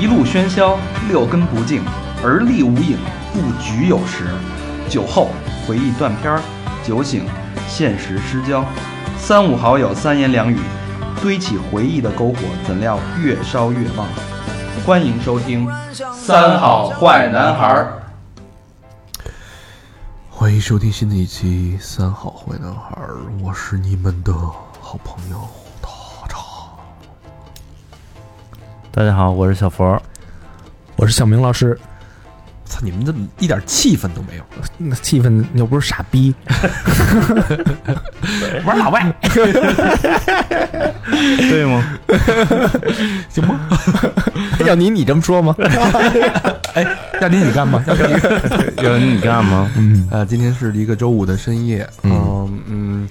一路喧嚣，六根不净，而立无影，不局有时。酒后回忆断片，酒醒现实失焦。三五好友三言两语，堆起回忆的篝火，怎料越烧越旺。欢迎收听《三好坏男孩》。欢迎收听新的一期《三好坏男孩》，我是你们的好朋友大家好，我是小佛。我是小明老师，操，你们怎么一点气氛都没有。那气氛又不是傻逼，玩老外，对吗？行吗？要你你这么说吗？哎，要你你干吗？要你要你你干吗？嗯，呃，今天是一个周五的深夜，嗯嗯，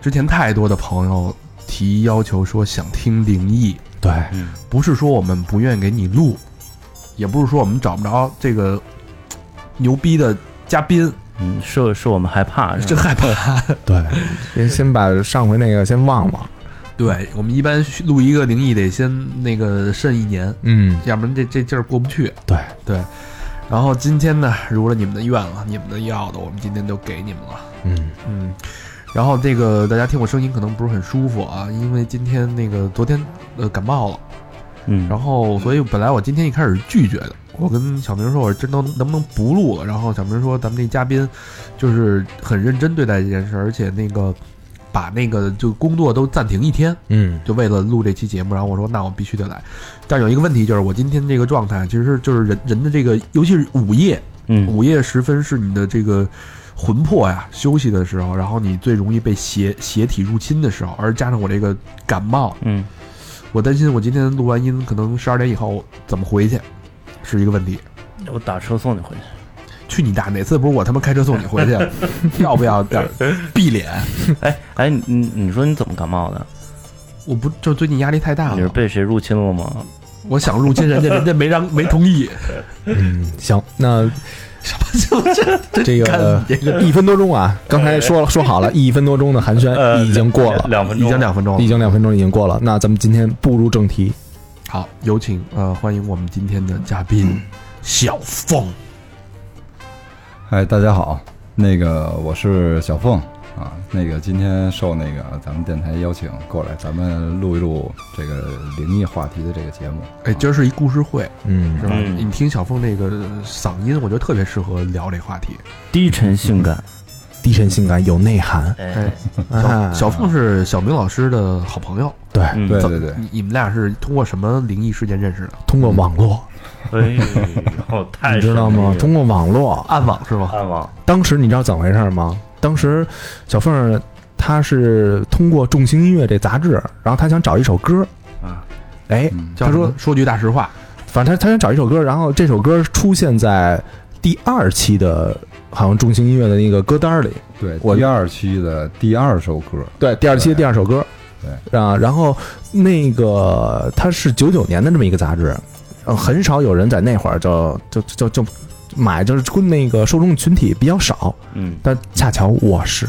之前太多的朋友提要求说想听灵异，对，不是说我们不愿意给你录，也不是说我们找不着这个牛逼的嘉宾，嗯，是是我们害怕，是真害怕。对，先先把上回那个先忘了，对我们一般录一个灵异得先那个慎一年，嗯，要不然这这劲儿过不去。对。对，然后今天呢，如了你们的愿了，你们的要的，我们今天都给你们了。嗯，嗯，然后这个大家听我声音可能不是很舒服啊，因为今天那个昨天呃感冒了，嗯，然后所以本来我今天一开始拒绝的，我跟小明说我真能能不能不录了，然后小明说咱们这嘉宾就是很认真对待这件事，而且那个把那个就工作都暂停一天，嗯，就为了录这期节目，然后我说那我必须得来，但有一个问题就是我今天这个状态其实就是人人的这个，尤其是午夜，嗯。午夜时分是你的这个魂魄呀休息的时候，然后你最容易被邪邪体入侵的时候，而加上我这个感冒，嗯，我担心我今天录完音可能十二点以后怎么回去是一个问题。我打车送你回去。去你大！哪次不是我他妈开车送你回去？要不要点儿闭脸？哎哎，你你你说你怎么感冒的？我不就最近压力太大了你是，被谁入侵了吗？我想入侵人家，人家没让没同意。嗯，行，那这看个你这个一分多钟啊，刚才说了说好了，一分多钟的寒暄呃已经过了，已两分钟，经两分钟了。已。经两分钟已经过了，那咱们今天步入正题，好，有请呃，欢迎我们今天的嘉宾小凤。嗨，大家好，那个我是小凤啊，那个今天受那个咱们电台邀请过来，咱们录一录这个灵异话题的这个节目。哎，今儿是一故事会，嗯是吧？嗯你听小凤那个嗓音，我觉得特别适合聊这话题。低沉性感。低沉性感有内涵，哎，啊小小凤是小明老师的好朋友，对，嗯对对对，你你们俩是通过什么灵异事件认识的？通过网络，哎呦，太你知道吗？通过网络，暗网是吗？暗网，当时你知道怎么回事吗？当时小凤儿她是通过众星音乐这杂志，然后她想找一首歌，啊，哎，嗯叫什么？他说说句大实话，反正她她想找一首歌，然后这首歌出现在第二期的，好像众星音乐的那个歌单里，对，我第二期的第二首歌，对，第二期的第二首歌，对。啊，然后那个它是九九年的这么一个杂志，呃，很少有人在那会儿就就就就买，就是那个受众群体比较少，嗯，但恰巧我是。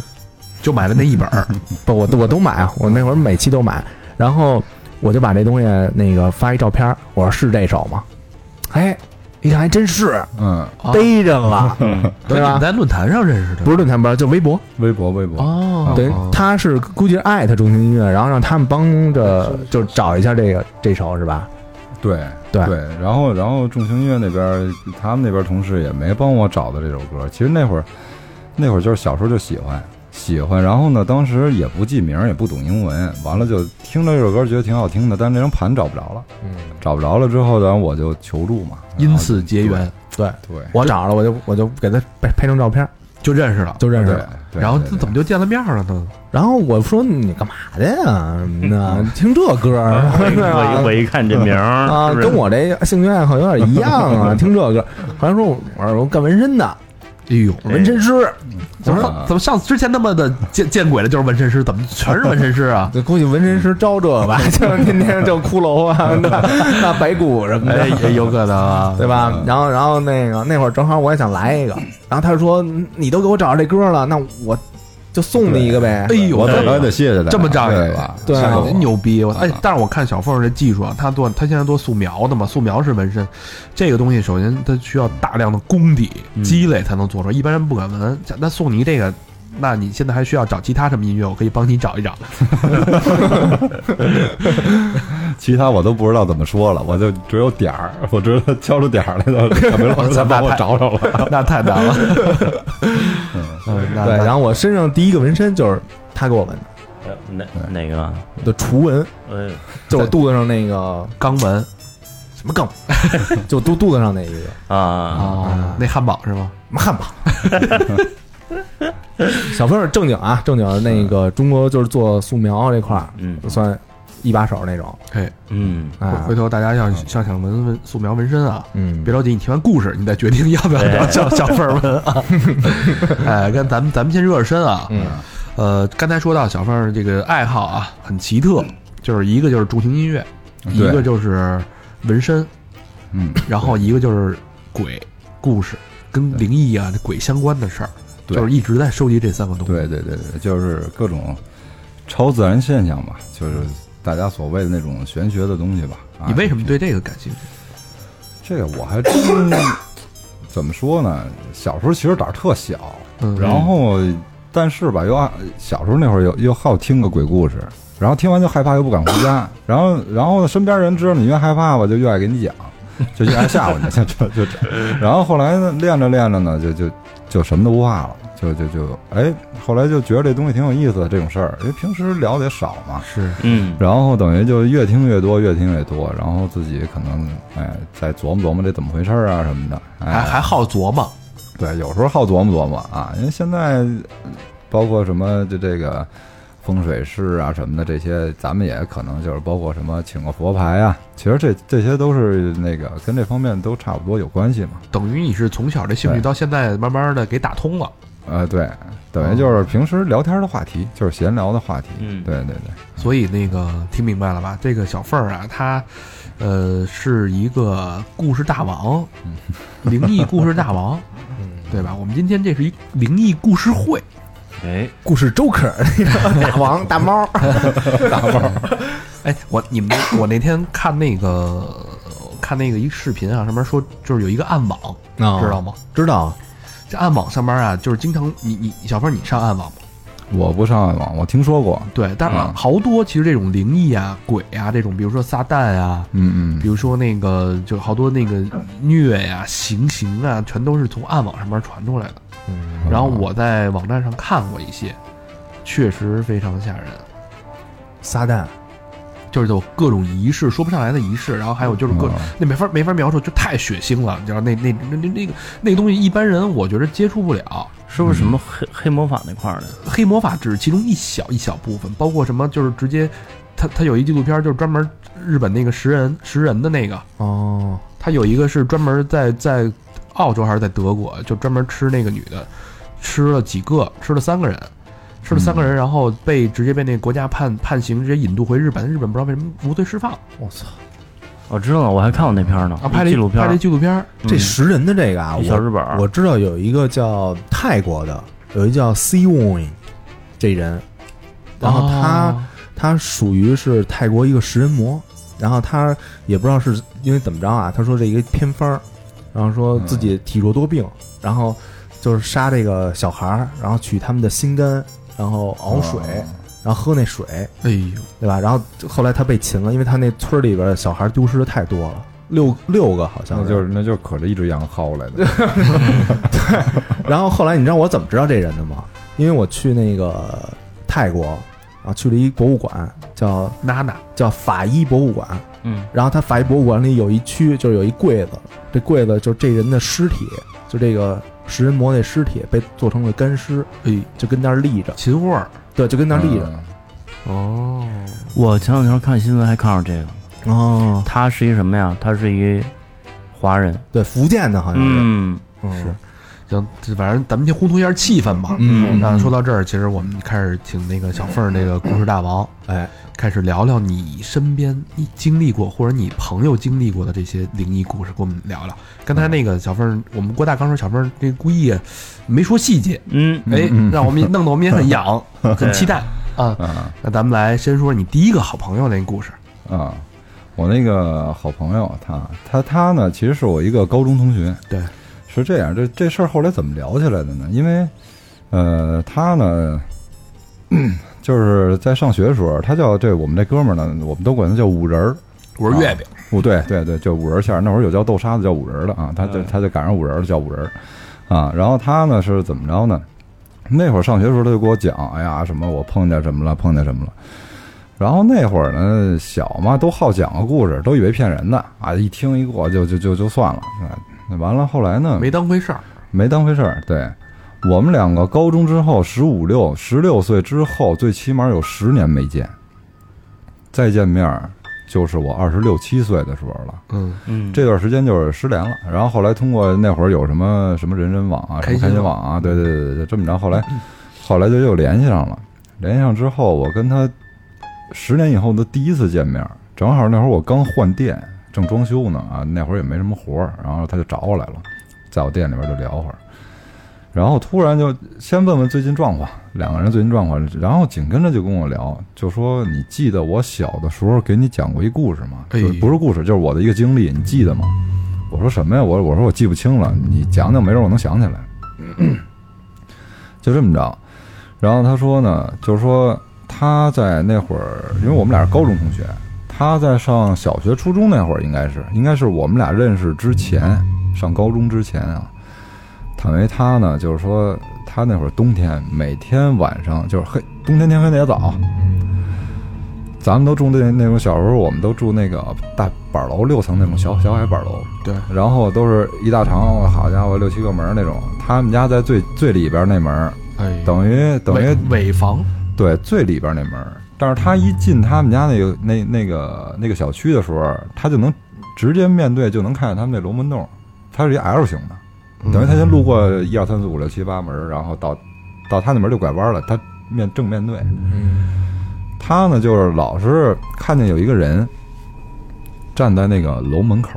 就买了那一本儿。不，我我都买啊，我那会儿每期都买，然后我就把这东西那个发一照片，我说是这首吗？哎，一看还真是，嗯，逮着了，嗯，对吧？在论坛上认识的？不是论坛，不是就微博，微博微博，哦，等于他是估计是艾特中心音乐，然后让他们帮着就找一下这个这首是吧？对对。对，然后然后众星音乐那边，他们那边同事也没帮我找到这首歌。其实那会儿那会儿就是小时候就喜欢喜欢，然后呢，当时也不记名，也不懂英文，完了就听着这首歌觉得挺好听的，但是那张盘找不着了，嗯，找不着了之后，然后我就求助嘛，因此结缘，对。对我找着了，我就我就给他拍拍张照片，就认识了。就认识了。对，然后这怎么就见了面了呢？然后我说你干嘛的呀？那听这歌儿，我一 我一看这名儿啊，跟我这兴趣爱好有点一样啊，听这歌。好像说我我说我干纹身的，哎呦，纹身师，怎么啊怎么上之前那么的见见鬼了？就是纹身师，怎么全是纹身师啊？这估计纹身师招这个吧，就是天天就骷髅啊，那那白骨什么哎，的，也有可能啊。对吧？然后然后那个那会儿正好我也想来一个，然后他说你都给我找着这歌了，那我就送你一个呗。哎呦，我这早得谢谢他，这么仗义吧？对牛逼！我哎啊，但是我看小凤这技术啊，他做他现在做素描的嘛，素描是纹身，这个东西首先它需要大量的功底嗯积累才能做出来，一般人不敢纹。那送你这个，那你现在还需要找其他什么音乐？我可以帮你找一找。其他我都不知道怎么说了，我就只有点儿，我知道敲出点儿来了，小明老师才帮我找找了。那太难了。嗯，那对，然后我身上第一个纹身就是他给我纹的，呃哪哪个啊？的除纹，哎，就我肚子上那个肛门什么肛，就肚肚子上那一个啊，啊，那汉堡是吗？什么汉堡。小凤儿正经啊，正经的那个中国就是做素描这块儿，嗯。算一把手那种。哎，嗯，哎。回，头大家要想想纹纹素描纹身啊，嗯，别着急，你听完故事，你再决定要不要找 小小凤儿纹啊。哎，跟咱们咱们先热热身啊。嗯。呃，刚才说到小凤儿这个爱好啊，很奇特，就是一个就是重型音乐，一对。个就是纹身，嗯，然后一个就是鬼故事，跟灵异啊、这鬼相关的事儿，对就是一直在收集这三个东西。对对对对，就是各种超自然现象吧，就是大家所谓的那种玄学的东西吧。啊你为什么对这个感兴趣？这个我还真怎么说呢？小时候其实胆儿特小，嗯，然后但是吧，又爱小时候那会儿又又好听个鬼故事，然后听完就害怕，又不敢回家，然后然后呢，身边人知道你越害怕吧，就越爱给你讲，就越爱吓唬你，就就就，然后后来呢，练着练着呢，就就就什么都不怕了，就就就哎，后来就觉得这东西挺有意思的这种事儿，因为平时聊的也少嘛，是。嗯，然后等于就越听越多，越听越多，然后自己可能哎再琢磨琢磨这怎么回事儿啊什么的，哎、还还好琢磨，对，有时候好琢磨琢磨啊，因为现在包括什么就这个风水师啊什么的这些，咱们也可能就是包括什么请个佛牌啊，其实这这些都是那个跟这方面都差不多有关系嘛。等于你是从小这兴趣到现在慢慢的给打通了，呃，对，等于就是平时聊天的话题，就是闲聊的话题。嗯对对对，所以那个听明白了吧？这个小凤儿啊，她呃是一个故事大王，灵异故事大王，对吧？我们今天这是一灵异故事会，哎，故事 Joker 那个大王大猫，哎，我你们我那天看那个看那个一视频啊，上面说就是有一个暗网，啊知道吗？知道，这暗网上面啊，就是经常你你小凤儿你上暗网吗？我不上暗网，我听说过。对，但是嗯好多其实这种灵异啊、鬼啊这种，比如说撒旦啊，嗯嗯比如说那个就好多那个虐呀、行刑啊，全都是从暗网上面传出来的。嗯。然后我在网站上看过一些，确实非常吓人，撒旦，就是有各种仪式说不上来的仪式，然后还有就是各嗯。那没法没法描述，就太血腥了，你知道那那那那那个那个东西一般人我觉得接触不了。是不是什么黑黑魔法那块儿的？黑魔法只是其中一小一小部分，包括什么就是直接，他他有一纪录片就是专门日本那个食人食人的那个，哦，他有一个是专门在在澳洲还是在德国，就专门吃那个女的，吃了几个，吃了三个人，吃了三个人，然后被直接被那个国家判判刑，直接引渡回日本，日本不知道为什么无罪释放。我操，我知道了，我还看过那片儿呢，啊，拍了纪录片儿。拍了，纪录片这食人的这个啊，一小日本。儿，我知道有一个叫泰国的，有一叫 Sea Won 这人，然后他、哦。他属于是泰国一个食人魔，然后他也不知道是因为怎么着啊，他说这一个偏方儿，然后说自己体弱多病，然后就是杀这个小孩儿，然后取他们的心肝，然后熬水，然后喝那水，哎呦，对吧？然后后来他被擒了，因为他那村里边小孩丢失的太多了，六六个好像那就是那就是可着一只羊薅来的。对然后后来你知道我怎么知道这人的吗？因为我去那个泰国啊，去了一博物馆，叫娜娜，叫法医博物馆。嗯，然后他法医博物馆里有一区，就是有一柜子，这柜子就是这人的尸体，就这个食人魔那尸体被做成了干尸，哎，就跟那儿立着，秦桧儿，对，就跟那儿立着。嗯。哦，我前两天看新闻还看到这个，哦，他是一什么呀？他是一华人，对，福建的好像是，嗯，嗯。是。行，这反正咱们先烘托一下气氛吧。嗯。那说到这儿，其实我们开始请那个小凤儿这个故事大王哎，开始聊聊你身边你经历过或者你朋友经历过的这些灵异故事，跟我们聊聊。刚才那个小凤儿，我们郭大刚说小凤儿这故意没说细节，嗯，哎，让我们弄得我们也很痒，很期待啊。啊那咱们来先说你第一个好朋友那个故事。啊，我那个好朋友，他他他呢，其实是我一个高中同学。对，是这样，这这事儿后来怎么聊起来的呢？因为，呃，他呢，就是在上学的时候，他叫这我们这哥们儿呢，我们都管他叫五仁儿。我是月饼，不对对对，就五仁馅儿。那会儿有叫豆沙的叫五仁儿的啊，他就他就赶上五仁儿了，叫五仁儿啊。然后他呢是怎么着呢？那会儿上学的时候，他就给我讲，哎呀，什么我碰见什么了，碰见什么了。然后那会儿呢，小嘛都好讲个故事，都以为骗人的啊，一听一过就就就就算了。完了，后来呢，没当回事儿。没当回事儿。对我们两个高中之后，十五六、十六岁之后，最起码有十年没见。再见面儿就是我二十六七岁的时候了。嗯，嗯，这段时间就是失联了，然后后来通过那会儿有什么什么人人网啊，什么开心网啊，对对对对，这么着，后来后来就又联系上了，联系上之后，我跟他十年以后的第一次见面，正好那会儿我刚换店，正装修呢啊，那会儿也没什么活儿，然后他就找我来了，在我店里边就聊会儿，然后突然就先问问最近状况，两个人最近状况，然后紧跟着就跟我聊，就说你记得我小的时候给你讲过一故事吗？不是故事，就是我的一个经历，你记得吗？我说什么呀？我我说我记不清了，你讲讲，没准我能想起来。就这么着，然后他说呢，就是说他在那会儿，因为我们俩是高中同学，他在上小学、初中那会儿，应该是应该是我们俩认识之前，上高中之前啊。坦为他呢，就是说他那会儿冬天每天晚上就是黑，冬天天黑的也早。咱们都住那那种小时候，我们都住那个大板楼六层那种小小矮板楼，对，然后都是一大长，好家伙，六七个门那种。他们家在最最里边那门，哎，等于等于尾尾房，对最里边那门。但是他一进他们家那个那那个那个小区的时候，他就能直接面对，就能看见他们那龙门洞。它是一 L 型的，等于他先路过一二三四五六七八门，然后到到他那门就拐弯了，他面正面对。他呢，就是老是看见有一个人站在那个楼门口，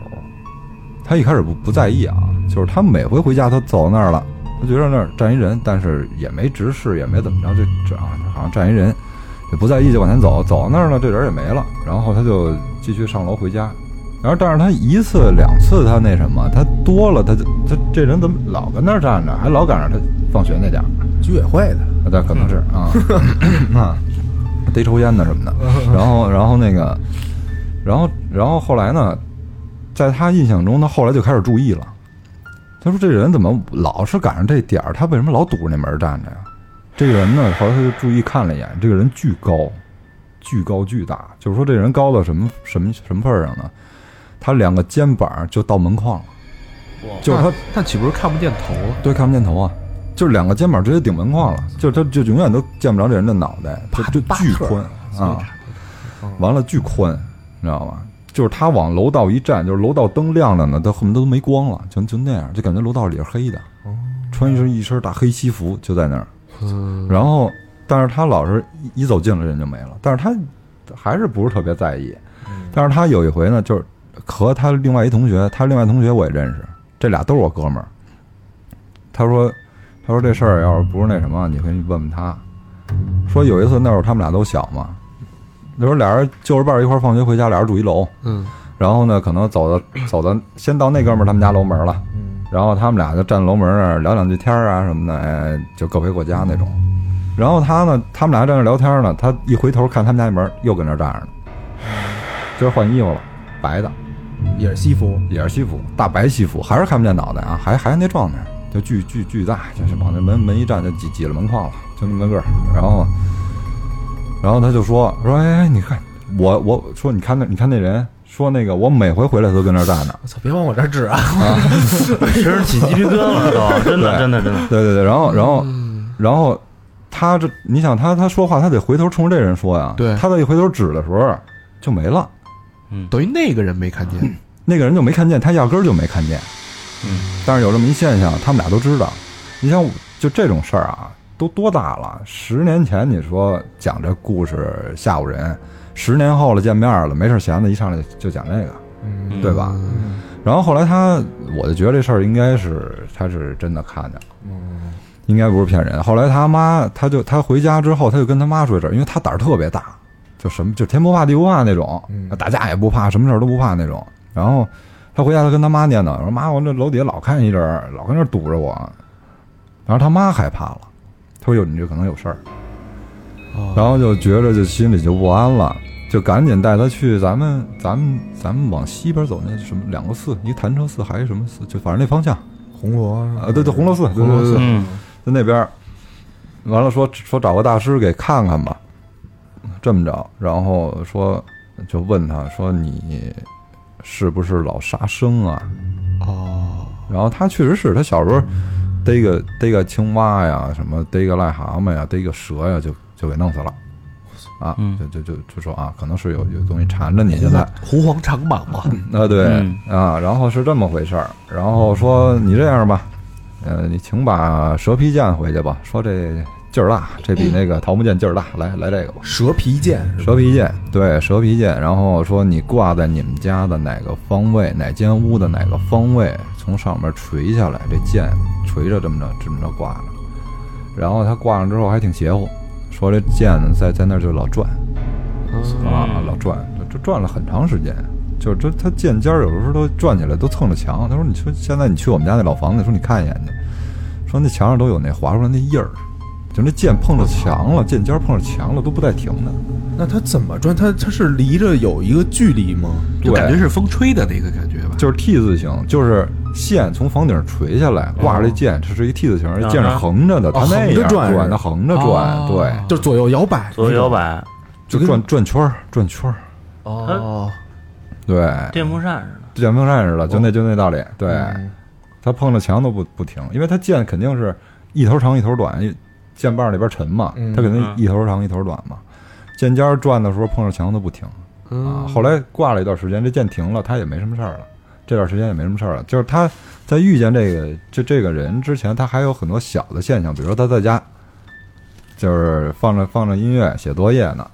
他一开始不不在意啊，就是他每回回家，他走到那儿了，他觉得那儿站一人，但是也没直视，也没怎么着，就这啊，好像站一人，也不在意，就往前走，走到那儿呢，这人也没了，然后他就继续上楼回家。然后，但是他一次两次他那什么，他多了，他就他这人怎么老跟那儿站着，还老赶上他放学那点儿。居委会的，那可能是啊 啊，逮抽烟的什么的。然后，然后那个，然后，然后后来呢，在他印象中，他后来就开始注意了。他说：“这人怎么老是赶上这点儿？他为什么老堵着那门站着呀？”这个人呢，后来他就注意看了一眼，这个人巨高，巨高巨大，就是说这人高到什么什么什么份儿上呢？他两个肩膀就到门框了，就是他那那岂不是看不见头了？对，看不见头啊，就是两个肩膀直接顶门框了，就是他就永远都见不着这人的脑袋，他就巨宽啊，完了巨宽，你知道吗？就是他往楼道一站，就是楼道灯亮着呢，他恨不得都没光了，就就那样，就感觉楼道里是黑的，穿一身一身大黑西服就在那儿，嗯，然后但是他老是一一走近了人就没了，但是他还是不是特别在意，但是他有一回呢，就是和他另外一同学，他另外同学我也认识，这俩都是我哥们儿。他说，他说这事儿要是不是那什么，你可以问问他。说有一次那会儿他们俩都小嘛，那时候俩人就着伴儿一块儿放学回家，俩人住一楼，嗯，然后呢，可能走到走到先到那哥们儿他们家楼门了，然后他们俩就站楼门那儿聊两句天儿啊什么的，哎，就各回各家那种。然后他呢，他们俩在那儿聊天呢，他一回头看他们家那门，又跟那儿站着呢，今儿换衣服了，白的，也是西服，也是西服，大白西服，还是看不见脑袋啊，还还是那状态，就巨巨巨大，就是往那门门一站就挤挤了门框了，就那么个儿。然后，然后他就说说，哎，你看我我说你看那你看那人说那个我每回回来都跟那儿站着，我操，别往我这儿指啊！身上起鸡皮疙瘩了都，真的真的真的。对对对，然后然后然后他这你想他他说话他得回头冲着这人说呀，对他再一回头指的时候就没了，等于那个人没看见，那个人就没看见，他压根儿就没看见。嗯，但是有这么一现象，他们俩都知道。你像就这种事儿啊，都多大了？十年前你说讲这故事吓唬人，十年后了见面了，没事闲的，一上来就讲这个，嗯对吧？然后后来他，我就觉得这事儿应该是他是真的看见了，应该不是骗人。后来他妈，他就他回家之后，他就跟他妈说这事儿，因为他胆儿特别大，就什么就天不怕地不怕那种，打架也不怕，什么事儿都不怕那种。然后他回家，他跟他妈念叨说：“妈，我这楼底下老看一人，老跟这儿堵着我。”然后他妈害怕了，他说：“哟，你这可能有事儿。”然后就觉着就心里就不安了，就赶紧带他去咱们咱们咱们往西边走那什么两个寺，一潭柘寺还是什么寺，就反正那方向红螺啊，对对，红螺寺，对对对，嗯在那边。完了说说找个大师给看看吧，这么着，然后说就问他说你是不是老杀生啊？哦，然后他确实是他小时候逮个逮个青蛙呀，什么逮个癞蛤蟆呀，逮个蛇呀，就就给弄死了。啊，嗯。就就就就说啊，可能是有有东西缠着你现在，狐黄长蟒嘛，啊对、嗯。啊，然后是这么回事儿，然后说你这样吧，呃，你请把蛇皮剑回去吧，说这劲儿大，这比那个桃木剑劲儿大，来来这个吧。蛇皮剑？蛇皮剑，对，蛇皮剑。然后说你挂在你们家的哪个方位，哪间屋的哪个方位，从上面垂下来，这剑垂着这么着这么着挂着。然后他挂上之后还挺邪乎，说这剑呢在在那儿就老转啊，老转，这这转了很长时间。就是这他剑尖儿有的时候都转起来都蹭着墙。他说你说现在你去我们家那老房子，说你看一眼去，说那墙上都有那划出来那印儿。就那剑碰着墙了，剑尖儿碰着墙了，都不带停的。那它怎么转？它它是离着有一个距离吗？就感觉是风吹的那个感觉吧。就是 T 字形，就是线从房顶垂下来，挂着这剑，它是一 T 字形，这剑是横着的，它哦那样横着转转，它横着转，哦对，就左右摇摆，左右摇。摆，就转转圈儿，转圈儿，哦，对，电风扇似的。电风扇似的，就那就那道理，对，嗯它碰着墙都不不停，因为它剑肯定是一头长一头短，剑把里边沉嘛，嗯。它肯定嗯一头长一头短嘛，剑尖转的时候碰着墙都不停。啊，后来挂了一段时间，这剑停了，他也没什么事儿了。这段时间也没什么事儿了，就是他在遇见这个这这个人之前，他还有很多小的现象，比如说他在家，就是放着放着音乐写作业呢，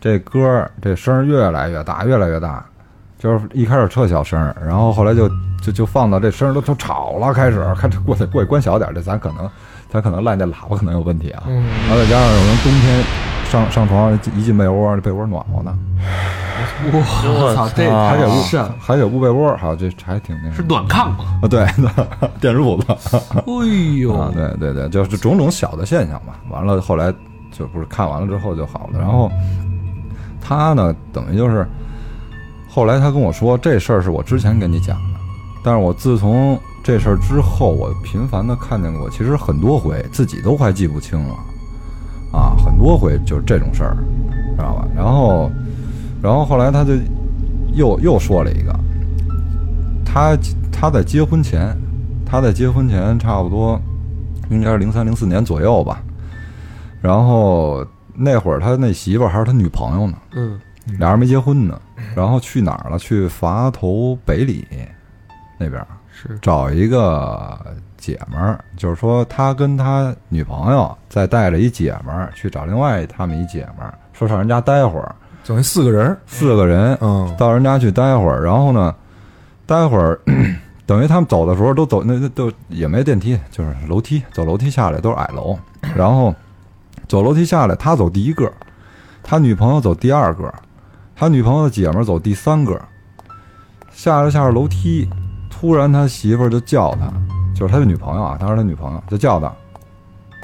这歌儿这声越来越大，越来越大，就是一开始特小声，然后后来就就就放到这声都都吵了，开始看这过去过去关小点，这咱可能咱可能烂那喇叭可能有问题啊，嗯，然后再加上有人冬天上上床一进被窝，这被窝暖和呢。我操，这啊还给捂是还给捂被窝，好，这还挺那是暖炕吗？啊，对，电褥子哎呦啊，，对对对，就是种种小的现象吧。完了，后来就不是看完了之后就好了。然后他呢，等于就是后来他跟我说，这事儿是我之前跟你讲的，但是我自从这事儿之后，我频繁的看见过，其实很多回自己都快记不清了啊，很多回就是这种事儿，知道吧？然后，然后后来他就又又说了一个，他他在结婚前，他在结婚前差不多应该是零三零四年左右吧，然后那会儿他那媳妇儿还是他女朋友呢，嗯，俩人没结婚呢，然后去哪儿了？去垡头北里那边儿是。找一个姐们儿，就是说他跟他女朋友再带着一姐们儿去找另外他们一姐们儿，说上人家待会儿，等于四个人，四个人嗯，到人家去待会儿，然后呢，待会儿 等于他们走的时候都走那那都也没电梯，就是楼梯，走楼梯下来都是矮楼，然后走楼梯下来，他走第一个，他女朋友走第二个，他女朋友的姐们儿走第三个，下着下着楼梯，突然他媳妇儿就叫他，就是他的女朋友啊，当时他女朋友就叫他，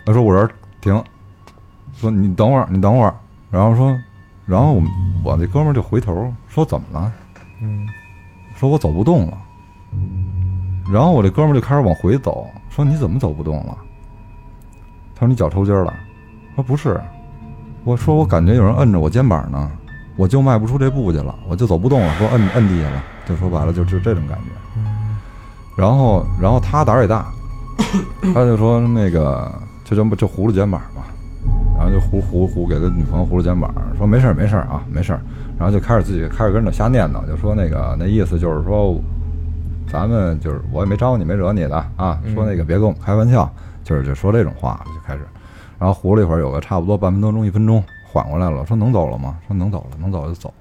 他说我这停，说你等会儿，你等会儿，然后说，然后我我那哥们儿就回头说怎么了？嗯，说我走不动了。然后我这哥们儿就开始往回走，说你怎么走不动了？他说你脚抽筋儿了。说不是，我说我感觉有人摁着我肩膀呢，我就迈不出这步去了，我就走不动了，说摁摁地下了，就说白了就就这种感觉。然后然后他胆儿也大，他就说那个就这么就糊了肩膀嘛，然后就糊糊糊给他女朋友糊了肩膀，说没事儿没事儿啊没事儿，然后就开始自己开始跟着瞎念叨，就说那个那意思就是说，咱们就是我也没招你没惹你的啊，嗯。说那个别跟我们开玩笑，就是就说这种话就开始，然后糊了一会儿，有个差不多半分多钟一分钟，缓过来了，说能走了吗？说能走了，能走就走。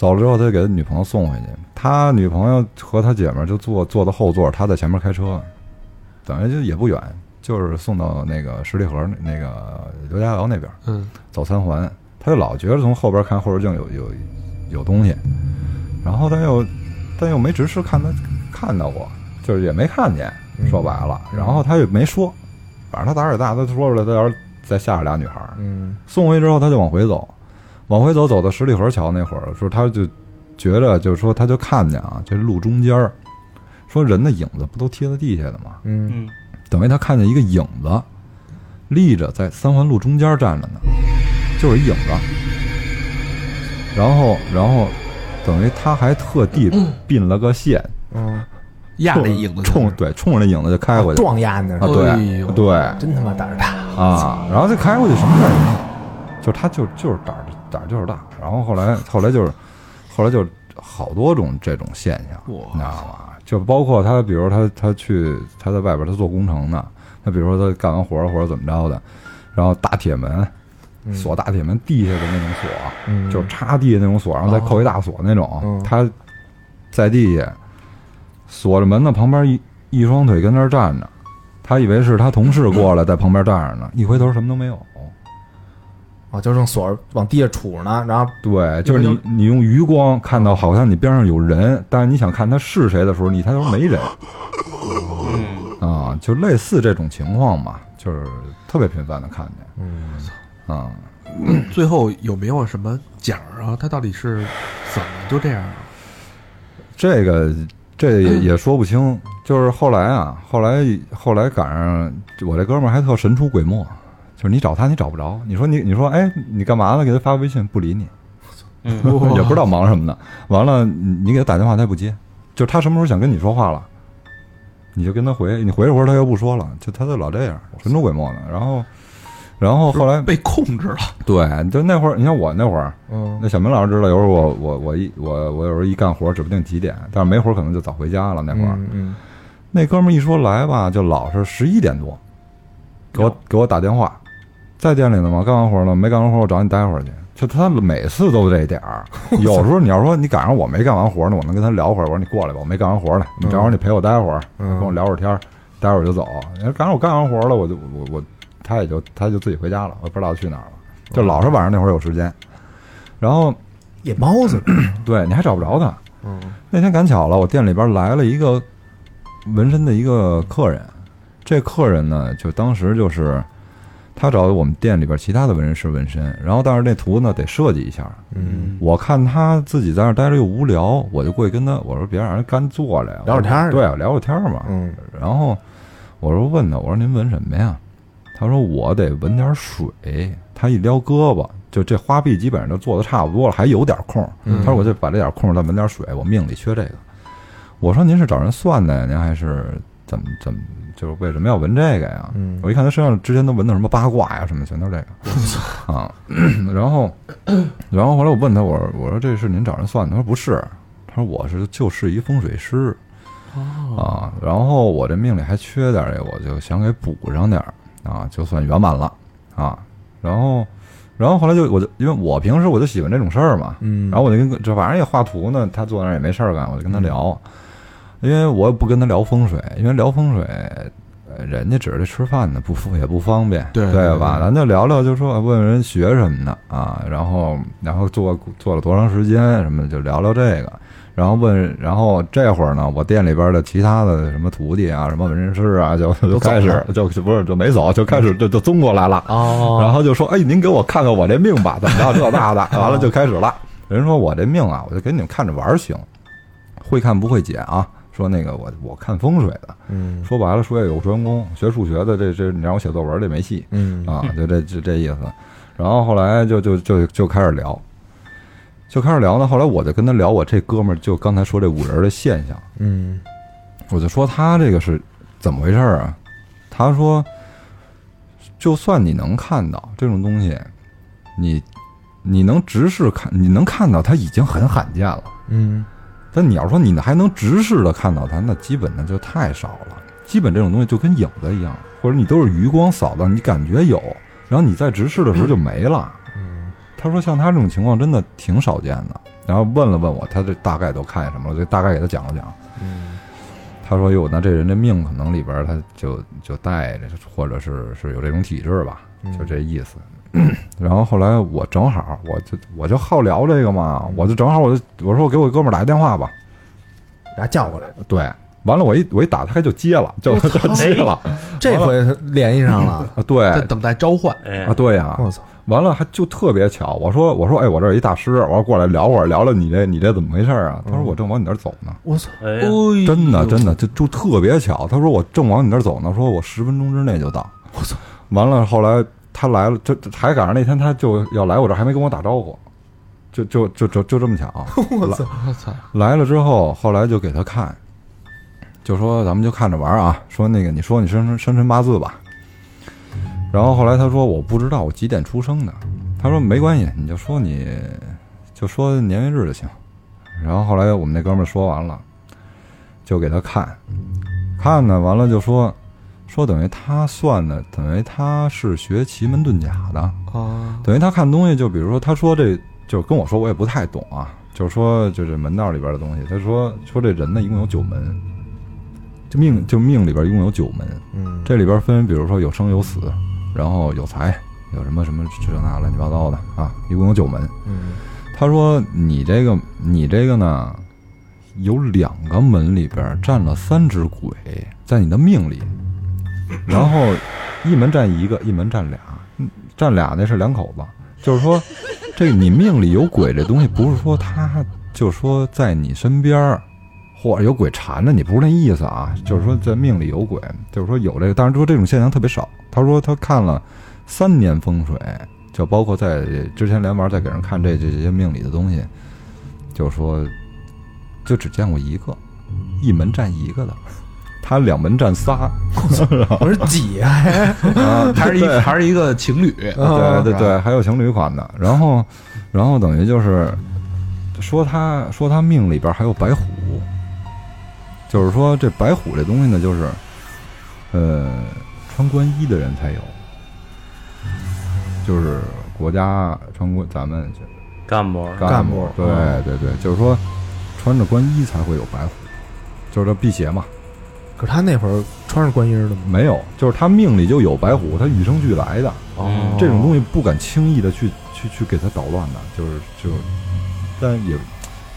走了之后，他就给他女朋友送回去。他女朋友和他姐们儿就坐坐到后座，他在前面开车，等于就也不远，就是送到那个十里河那个刘家窑那边。嗯，走三环，他就老觉得从后边看后视镜有有有东西，然后他又但又没直视看他看到过，就是也没看见，说白了，然后他也没说，反正他胆儿也大，他说出来，他要是再吓着俩女孩儿，嗯。送回去之后他就往回走，往回走走到十里河桥那会儿，说他就觉着就是说他就看见啊，这路中间儿，说人的影子不都贴在地下的吗？嗯。嗯等于他看见一个影子立着在三环路中间站着呢，就是一影子。然后，然后等于他还特地并了个线，嗯，压着影子冲对冲着那影子就开过去。撞压那对对。真他妈胆儿大。啊，然后就开过去什么事儿也没有，就他就就是胆儿胆儿就是大。然后后来后来就是后来就是好多种这种现象，你知道吗？就包括他，比如他他去他在外边他做工程呢，他比如说他干完活儿或者怎么着的，然后大铁门嗯锁大铁门地下的那种锁，嗯就是插地下那种锁，然后再扣一大锁那种，嗯他在地下锁着门呢，旁边一一双腿跟那儿站着，他以为是他同事过来在旁边站着呢，一回头什么都没有。啊，就正锁着往地下杵呢，然后对，就是你你用余光看到好像你边上有人，但是你想看他是谁的时候，你抬头没人嗯啊，就类似这种情况嘛，就是特别频繁的看见嗯啊。最后有没有什么奖啊？他到底是怎么就这样啊？这个这也也说不清，就是后来啊，后来后来赶上我这哥们儿还特神出鬼没，就是你找他你找不着，你说你你说哎你干嘛呢？给他发微信不理你，嗯也不知道忙什么呢。完了你你给他打电话他也不接，就是他什么时候想跟你说话了，你就跟他回，你回一会儿他又不说了，就他就老这样神出鬼没的。然后然后后来被控制了，对，就那会儿你看我那会儿。嗯那小明老师知道，有时候我我我一我我有时候一干活指不定几点，但是没活可能就早回家了。那会儿、嗯那哥们儿一说来吧，就老是十一点多给我给我打电话，在店里呢吗？干完活了没干完活我找你待会儿去。就他每次都这点儿，有时候你要说你赶上我没干完活呢，我能跟他聊会儿。我说你过来吧，我没干完活呢，你正好你陪我待会儿，嗯跟我聊会儿天儿，待会儿就走。赶上我干完活了，我就我我他也就他就自己回家了，我不知道去哪儿了。就老是晚上那会儿有时间，然后夜猫子，对你还找不着他。嗯那天赶巧了，我店里边来了一个纹身的一个客人，这客人呢，就当时就是他找我们店里边其他的纹身师纹身，然后但是那图呢得设计一下。嗯我看他自己在那儿待着又无聊，我就过去跟他我说别让人干坐着呀，聊会儿天儿对，聊会儿天儿嘛。嗯然后我说问他，我说您纹什么呀？他说我得纹点水。他一撩胳膊，就这花臂基本上就做的差不多了，还有点空。嗯他说我就把这点空再纹点水，我命里缺这个。我说您是找人算的呀？您还是怎么怎么？就是为什么要纹这个呀？嗯我一看他身上之前都纹的什么八卦呀什么，全都是这个啊。然后，然后后来我问他，我说我说这是您找人算的？他说不是，他说我是就是一风水师。啊，然后我这命里还缺点儿这，我就想给补上点儿啊，就算圆满了啊。然后，然后后来就我就因为我平时我就喜欢这种事儿嘛，嗯，然后我就跟这反正也画图呢，他坐那儿也没事儿干，我就跟他聊，因为我也不跟他聊风水，因为聊风水。呃人家指着吃饭呢，不方也不方便，对对吧？咱就聊聊，就说问问人学什么的啊，然后然后做做了多长时间什么的，就聊聊这个。然后问，然后这会儿呢，我店里边的其他的什么徒弟啊，什么纹身师啊，就就开始就就不是就没走，就开始就就综过来了。哦，然后就说：“哎，您给我看看我这命吧，怎么着这那的。”完了就开始了。人说我这命啊，我就给你们看着玩儿行，会看不会解啊。说那个我我看风水的，嗯说白了术业有专攻，学数学的这这你让我写作文这没戏嗯啊，就这这这意思。然后后来就就就就开始聊，就开始聊呢。后来我就跟他聊我这哥们儿就刚才说这五人的现象，嗯我就说他这个是怎么回事儿啊？他说，就算你能看到这种东西，你你能直视看，你能看到它已经很罕见了。嗯但你要说你还能直视的看到它，那基本的就太少了。基本这种东西就跟影子一样，或者你都是余光扫到，你感觉有，然后你在直视的时候就没了。嗯他说像他这种情况真的挺少见的，然后问了问我，他这大概都看见什么了，就大概给他讲了讲。嗯他说哟，那这人这命可能里边他就就带着，或者是是有这种体质吧，嗯就这意思。然后后来我正好，我就我就好聊这个嘛，我就正好我就我说我给我哥们儿打个电话吧，给他叫过来，对，完了我一我一打他就接了，就就接了。这回他联系上了，啊，对。在等待召唤。哎。啊，，对呀、我操，完了还就特别巧，我说我说哎，我这儿有一大师，我要过来聊会儿，聊聊你这你这怎么回事啊？他说我正往你那儿走呢，我操，哎，真的真的就就特别巧。他说我正往你那儿走呢，说我十分钟之内就到。我操，完了后来他来了，这这还赶上那天他就要来我这儿，还没跟我打招呼，就就就就就这么巧。我操，我操！来了之后，后来就给他看，就说咱们就看着玩儿啊。说那个你说你生辰生辰八字吧。然后后来他说我不知道我几点出生的，他说没关系，你就说你就说年月日就行。然后后来我们那哥们儿说完了，就给他看，看呢完了就说说等于他算的，等于他是学奇门遁甲的，啊，等于他看东西，就比如说他说这就跟我说，我也不太懂啊，就是说就这门道里边的东西，他说说这人呢一共有九门，就命就命里边一共有九门，嗯，这里边分比如说有生有死，然后有财，有什么什么这那乱七八糟的啊，一共有九门。嗯他说你这个你这个呢，有两个门里边站了三只鬼在你的命里，然后一门占一个，一门占俩，嗯站俩那是两口子，就是说这你命里有鬼这东西，不是说他就说在你身边儿。或者有鬼缠着你，不是那意思啊，就是说在命里有鬼，就是说有这个，但是说这种现象特别少。他说他看了三年风水，就包括在之前连玩再给人看这这些命里的东西，就是说就只见过一个，一门占一个的，他两门占仨，我说几呀？啊，还是一还是一个情侣，对对对，还有情侣款的，然后然后等于就是说他说他命里边还有白虎，就是说这白虎这东西呢，就是呃穿官衣的人才有，就是国家穿官咱们干部。干部对嗯对对，就是说穿着官衣才会有白虎，就是这辟邪嘛。可是他那会儿穿着官衣的吗？没有，就是他命里就有白虎，他与生俱来的。哦这种东西不敢轻易的去去去给他捣乱的，就是就，但也，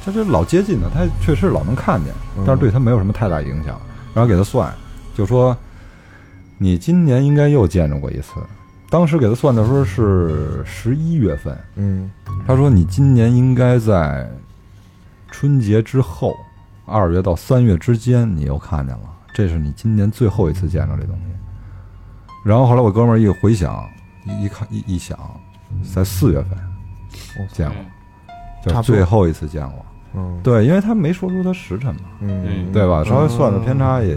他这老接近的，他确实老能看见，嗯但是对他没有什么太大影响。然后给他算，就说你今年应该又见着过一次。当时给他算的时候是十一月份，嗯他说你今年应该在春节之后，二月到三月之间，你又看见了，这是你今年最后一次见着这东西。然后后来我哥们儿一回想，一一看一一想，在四月份见过，就最后一次见过。嗯对，因为他没说出他时辰嘛，嗯，对吧？稍微算的嗯偏差也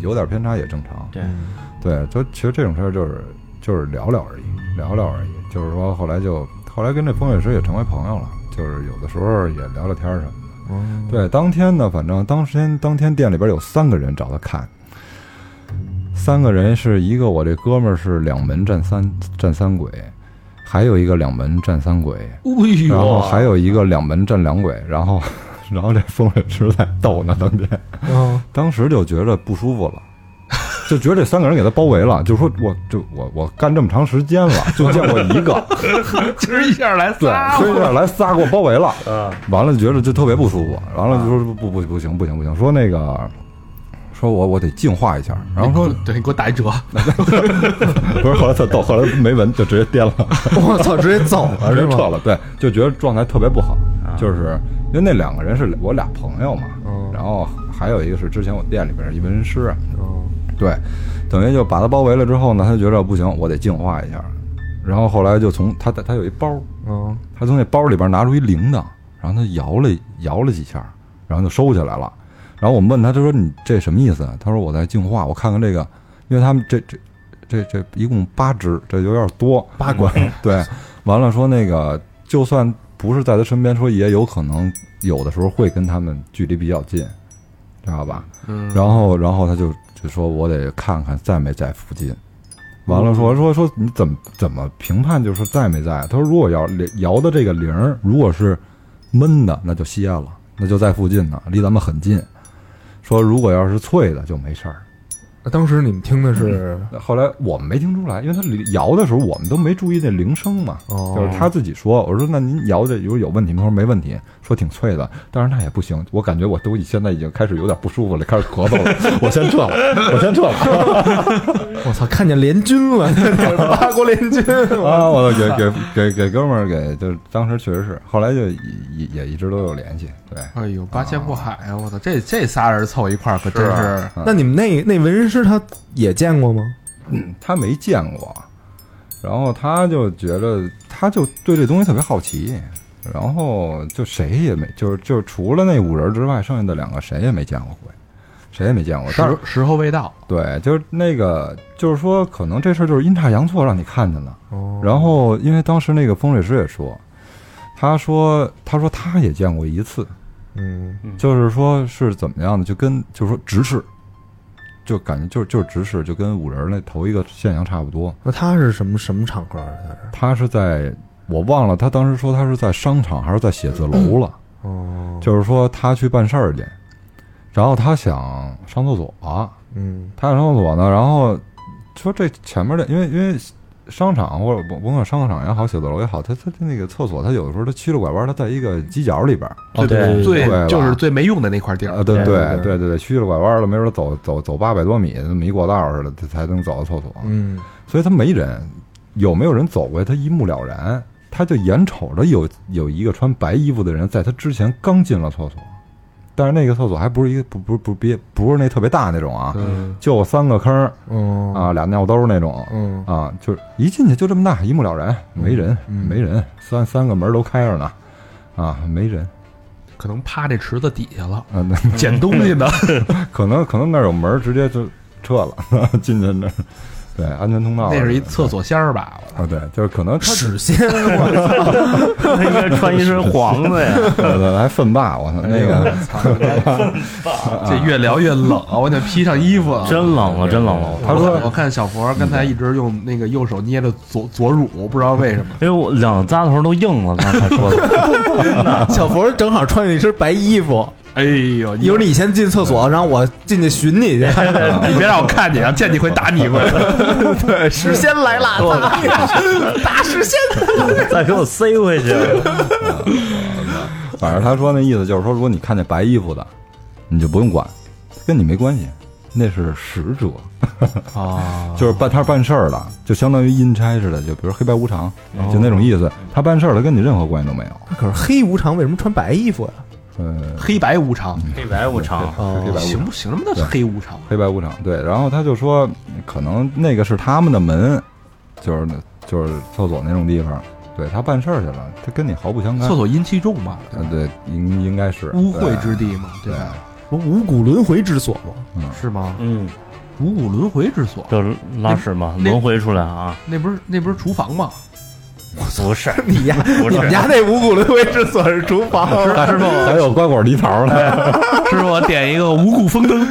有点偏差也正常。对，嗯对，就其实这种事儿就是就是聊聊而已，聊聊而已。就是说后来就后来跟这风水师也成为朋友了，就是有的时候也聊聊天儿什么的。嗯对，当天呢，反正当天当天店里边有三个人找他看，三个人是一个我这哥们儿是两门占三占三鬼，还有一个两门占三鬼，哎然后，还有一个两门占两鬼，然后 然后这风水师在逗呢，当天。嗯当时就觉着不舒服了，就觉得这三个人给他包围了，就说我就我我干这么长时间了，就见过一个，今儿一下来 对，仨，所以这来仨给我包围了，嗯，完了就觉得就特别不舒服，完了就说不不不行不行不行，说那个说我我得净化一下，然后说对，你给我打一折，不是后来特逗，后来没闻就直接颠了，我操，直接走了直是吗？接撤了，对，就觉得状态特别不好，就是因为那两个人是我俩朋友嘛，嗯然后还有一个是之前我店里边一纹身师。嗯对，等于就把他包围了之后呢，他就觉得不行，我得净化一下。然后后来就从他他有一包，嗯他从那包里边拿出一铃铛，然后他摇了摇了几下，然后就收起来了。然后我们问他，他说你这什么意思？他说我在净化，我看看这个，因为他们这这这这一共八只，这有点多，八管对，完了说那个就算不是在他身边，说也有可能有的时候会跟他们距离比较近，知道吧？嗯，然后然后他就就说我得看看在没在附近。完了说说说你怎么怎么评判就是在没在？他说如果要摇的这个铃儿如果是闷的，那就歇了，那就在附近呢，离咱们很近。说如果要是脆的就没事儿。那当时你们听的是后来我们没听出来，因为他摇的时候我们都没注意那铃声嘛，哦就是他自己说，我说那您摇的有有问题吗？他说没问题，说挺脆的，但是那也不行，我感觉我都现在已经开始有点不舒服了，开始咳嗽了，我先撤了，我先撤了 我操，看见联军了，八国联军，啊！我给给给给哥们儿给，就是当时确实是，后来就也也也一直都有联系，对，哎呦，八仙过海啊！我操，这这仨人凑一块儿可真是那你们那那纹身师他也见过吗？他没见过，然后他就觉得，他就对这东西特别好奇，然后就谁也没，就是就是除了那五人之外，剩下的两个谁也没见过鬼，谁也没见过。但是时时候未到。对，就是那个，就是说，可能这事儿就是阴差阳错让你看见了。哦然后，因为当时那个风水师也说，他说，他说他也见过一次，嗯就是说是怎么样的，就跟就是说直视，就感觉就是就是直视，就跟五仁那头一个现象差不多。那他是什么什么场合啊？他是他是在我忘了，他当时说他是在商场还是在写字楼了，哦，就是说他去办事儿去，然后他想上厕所、嗯他想上厕所呢，然后说这前面的，因为因为商场或者甭甭管商场也好，写字楼也好，它它那个厕所，它有的时候它曲了拐弯，它在一个犄角里边儿。哦对最对就是最没用的那块地啊，儿。对对对对对对，曲了拐弯了，没准走走走八百多米，那么一过道似的，他才能走到厕所。嗯所以他没人，有没有人走过去，他一目了然。他就眼瞅着有有一个穿白衣服的人在他之前刚进了厕所，但是那个厕所还不是一个不不不别不是那特别大那种啊，嗯，就三个坑啊，俩尿兜那种嗯啊，就是一进去就这么大，一目了然，没人嗯没人，三三个门都开着呢，啊，没人，可能趴这池子底下了，捡东西呢。可能可能那儿有门，直接就撤了，进去那儿，对，安全通道那是一厕所仙儿吧？啊，对，就是可能屎仙，我操 他应该穿一身黄的呀。对对还粪霸，我操，那个 这越聊越冷啊！我得披上衣服了。真冷了，真冷了。他说：“我看小佛刚才一直用那个右手捏着左左乳，不知道为什么。因为我两个扎头都硬了，刚才说的。小佛正好穿着一身白衣服，哎呦，一会儿你先进厕所，然后我进去寻你去。你别让我看见啊！见你会打你一回。对，史先来了，大史先。再给我塞回去。反正他说那意思就是说，如果你看见白衣服的，你就不用管，跟你没关系，那是使者，啊，就是办他是办事儿的，就相当于阴差似的，就比如黑白无常，就那种意思。他办事儿的跟你任何关系都没有。可是黑无常为什么穿白衣服呀？呃，黑白无常，黑白无常，哦黑白无常，行不行？什么叫黑无常？黑白无常。对，然后他就说，可能那个是他们的门，就是那就是厕所那种地方。对他办事儿去了，他跟你毫不相干。厕所阴气重嘛，嗯，对，应应该是污秽之地嘛，对？不五谷轮回之所吗？是吗？嗯，五谷轮回之所，就拉屎嘛，轮回出来啊？那不是那不是厨房吗？不是，你家不是。你们家那五谷轮回之所是厨房，师傅，还有瓜果梨桃呢。师傅，我点一个五谷丰登。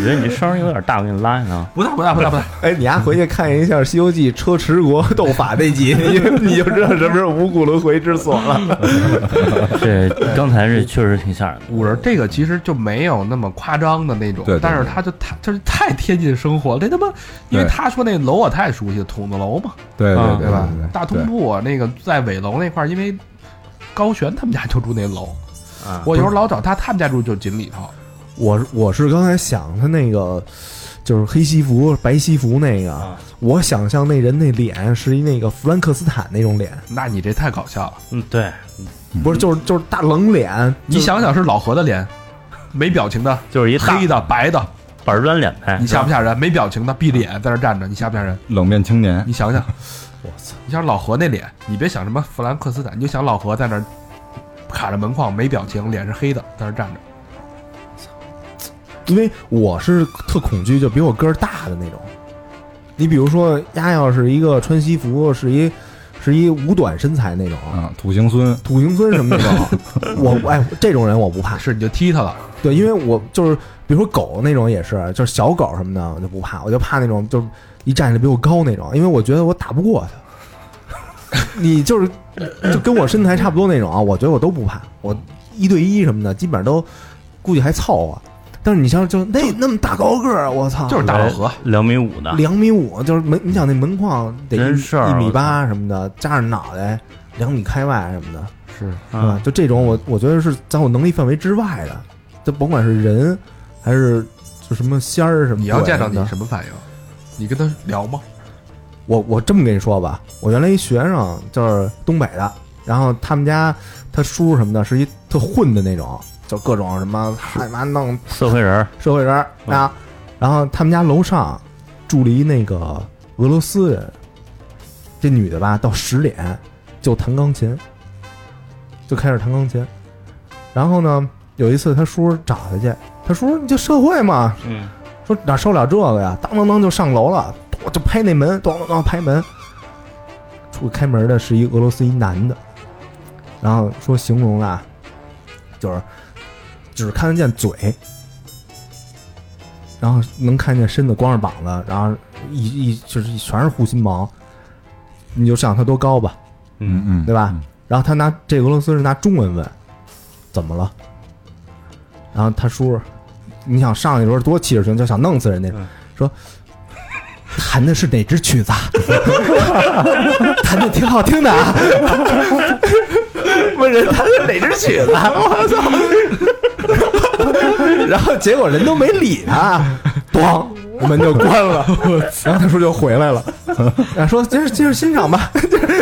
我觉得你这声儿有点大，我给你拉一下。不大不大不大不大，哎，你丫回去看一下《西游记》车迟国斗法那集，你 就你就知道什么是五谷轮回之所了。这刚才这确实挺吓人的。五人这个其实就没有那么夸张的那种，对对但是他就太就是太贴近生活了。这他妈，因为他说那楼我太熟悉了，筒子楼嘛，对啊对对吧？大通铺啊那个在尾楼那块儿，因为高璇他们家就住那楼，啊，我有时候老找他，他们家住就锦里头。我我是刚才想他那个，就是黑西服、白西服那个，啊我想象那人那脸是一那个弗兰克斯坦那种脸，那你这太搞笑了！嗯，对，不是就是就是大冷脸。你想想是老何的脸，没表情的，就是一大黑的、白的，板砖脸呗。你吓不吓人？没表情的，闭着眼在那站着，你吓不吓人？冷面青年，你想想，我操！你想老何那脸，你别想什么弗兰克斯坦，你就想老何在那儿卡着门框，没表情，脸是黑的，在那站着。因为我是特恐惧，就比我个儿大的那种。你比如说，丫要是一个穿西服，是一是一五短身材那种，啊，土行孙，土行孙什么那种。我哎，这种人我不怕，是你就踢他了，对，因为我就是比如说狗那种也是，就是小狗什么的我就不怕，我就怕那种就是一站起来比我高那种，因为我觉得我打不过他。你就是就跟我身材差不多那种啊，我觉得我都不怕，我一对一什么的基本上都估计还凑合。但是你像就那那么大高个儿，我操，就是大老何，两米五的，两米五，就是门，你想那门框得一米八什么的，加上脑袋两米开外什么的，是是吧？啊？就这种我我觉得是在我能力范围之外的，就甭管是人还是就什么仙儿什么，你要见到你，什么反应？你跟他聊吗？我我这么跟你说吧，我原来一学生就是东北的，然后他们家他叔什么的是一特混的那种，就各种什么他妈弄社会人，社会人啊，然后他们家楼上住了一那个俄罗斯人，这女的吧，到十点就弹钢琴，就开始弹钢琴。然后呢，有一次他叔找他去，他叔你就社会嘛，嗯，说哪受了这个呀？当当当就上楼了，我就拍那门，咣当当拍门。出开门的是一俄罗斯一男的，然后说形容啊，就是只看得见嘴，然后能看见身子光着膀子，然后一一就是全是护心毛，你就想他多高吧，嗯嗯，对吧？然后他拿这俄罗斯人拿中文问，怎么了？然后他叔，你想上去的时候多气势汹，就想弄死人家，嗯说弹的是哪支曲子啊？弹的挺好听的啊。问人弹的哪支曲子啊？我操！然后结果人都没理他，咣，门就关了。然后他叔就回来了，然后说接着接着欣赏吧，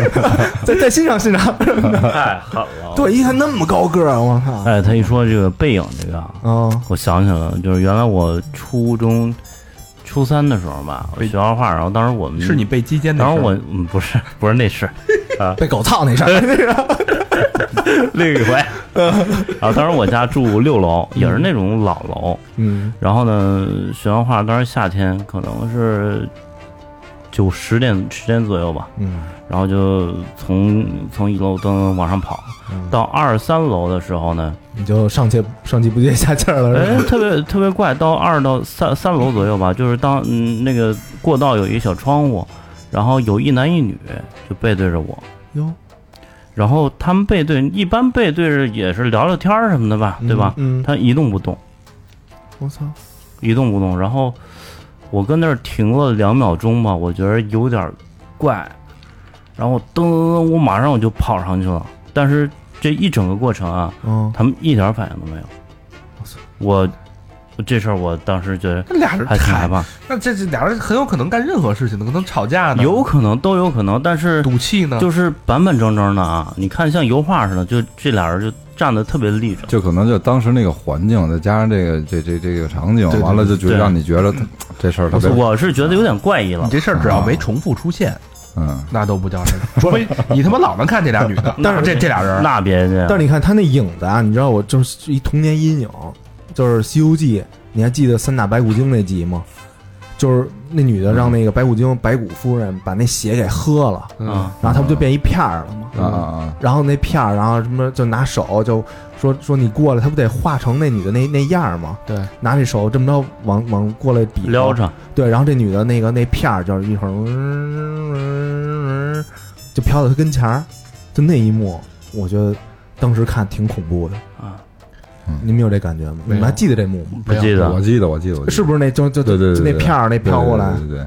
再再欣赏欣赏。太狠了。对，一看那么高个儿，我靠！哎，他一说这个背影这个啊，嗯我想起来了，就是原来我初中初三的时候吧，我学画画，然后当时我们是你被鸡奸的事儿？当时我嗯不是不是那是被狗操那事儿，另一回，然后当时我家住六楼，也是那种老楼，嗯。然后呢学完画，当时夏天可能是九十点十点左右吧，嗯。然后就从从一楼灯往上跑，嗯，到二三楼的时候呢，你就上气上气不接下气儿了，哎？，特别特别怪，到二到三三楼左右吧，就是当嗯那个过道有一个小窗户，然后有一男一女就背对着我，哟，然后他们背对，一般背对着也是聊聊天儿什么的吧，对吧？嗯，他一动不动，我操，一动不动，然后我跟那儿停了两秒钟吧，我觉得有点怪，然后噔噔噔，我马上我就跑上去了，但是这一整个过程啊，嗯，他们一点反应都没有。我操。我这事儿我当时觉得那俩人还挺害怕，那这这俩人很有可能干任何事情的，可能吵架呢，有可能都有可能，但是赌气呢，就是板板正正的啊，你看像油画似的，就这俩人就站的特别立正。就可能就当时那个环境，再加上这个这这这个场景完了就觉得让你觉得这事儿特别，我是觉得有点怪异了你，这事儿只要没重复出现，嗯，那都不叫事儿，除非 你他妈老能看这俩女的，但是这这俩人那别介，但是你看他那影子啊，你知道我就是一童年阴影，就是《西游记》，你还记得三打白骨精那集吗？就是那女的让那个白骨精白骨夫人把那血给喝了，嗯啊，然后她不就变一片儿了吗？啊啊啊，然后那片儿，然后什么就拿手就说说你过来，她不得化成那女的那那样儿吗？对，拿这手这么着往往过来比撩着，对，然后这女的那个那片儿就是一会儿嗯嗯嗯就飘到她跟前儿，就那一幕，我觉得当时看挺恐怖的。啊，你们有这感觉吗？你们还记得这幕吗？不记得我记得我记得我记得是不是那就就就对对对对那片儿那飘过来？对对对，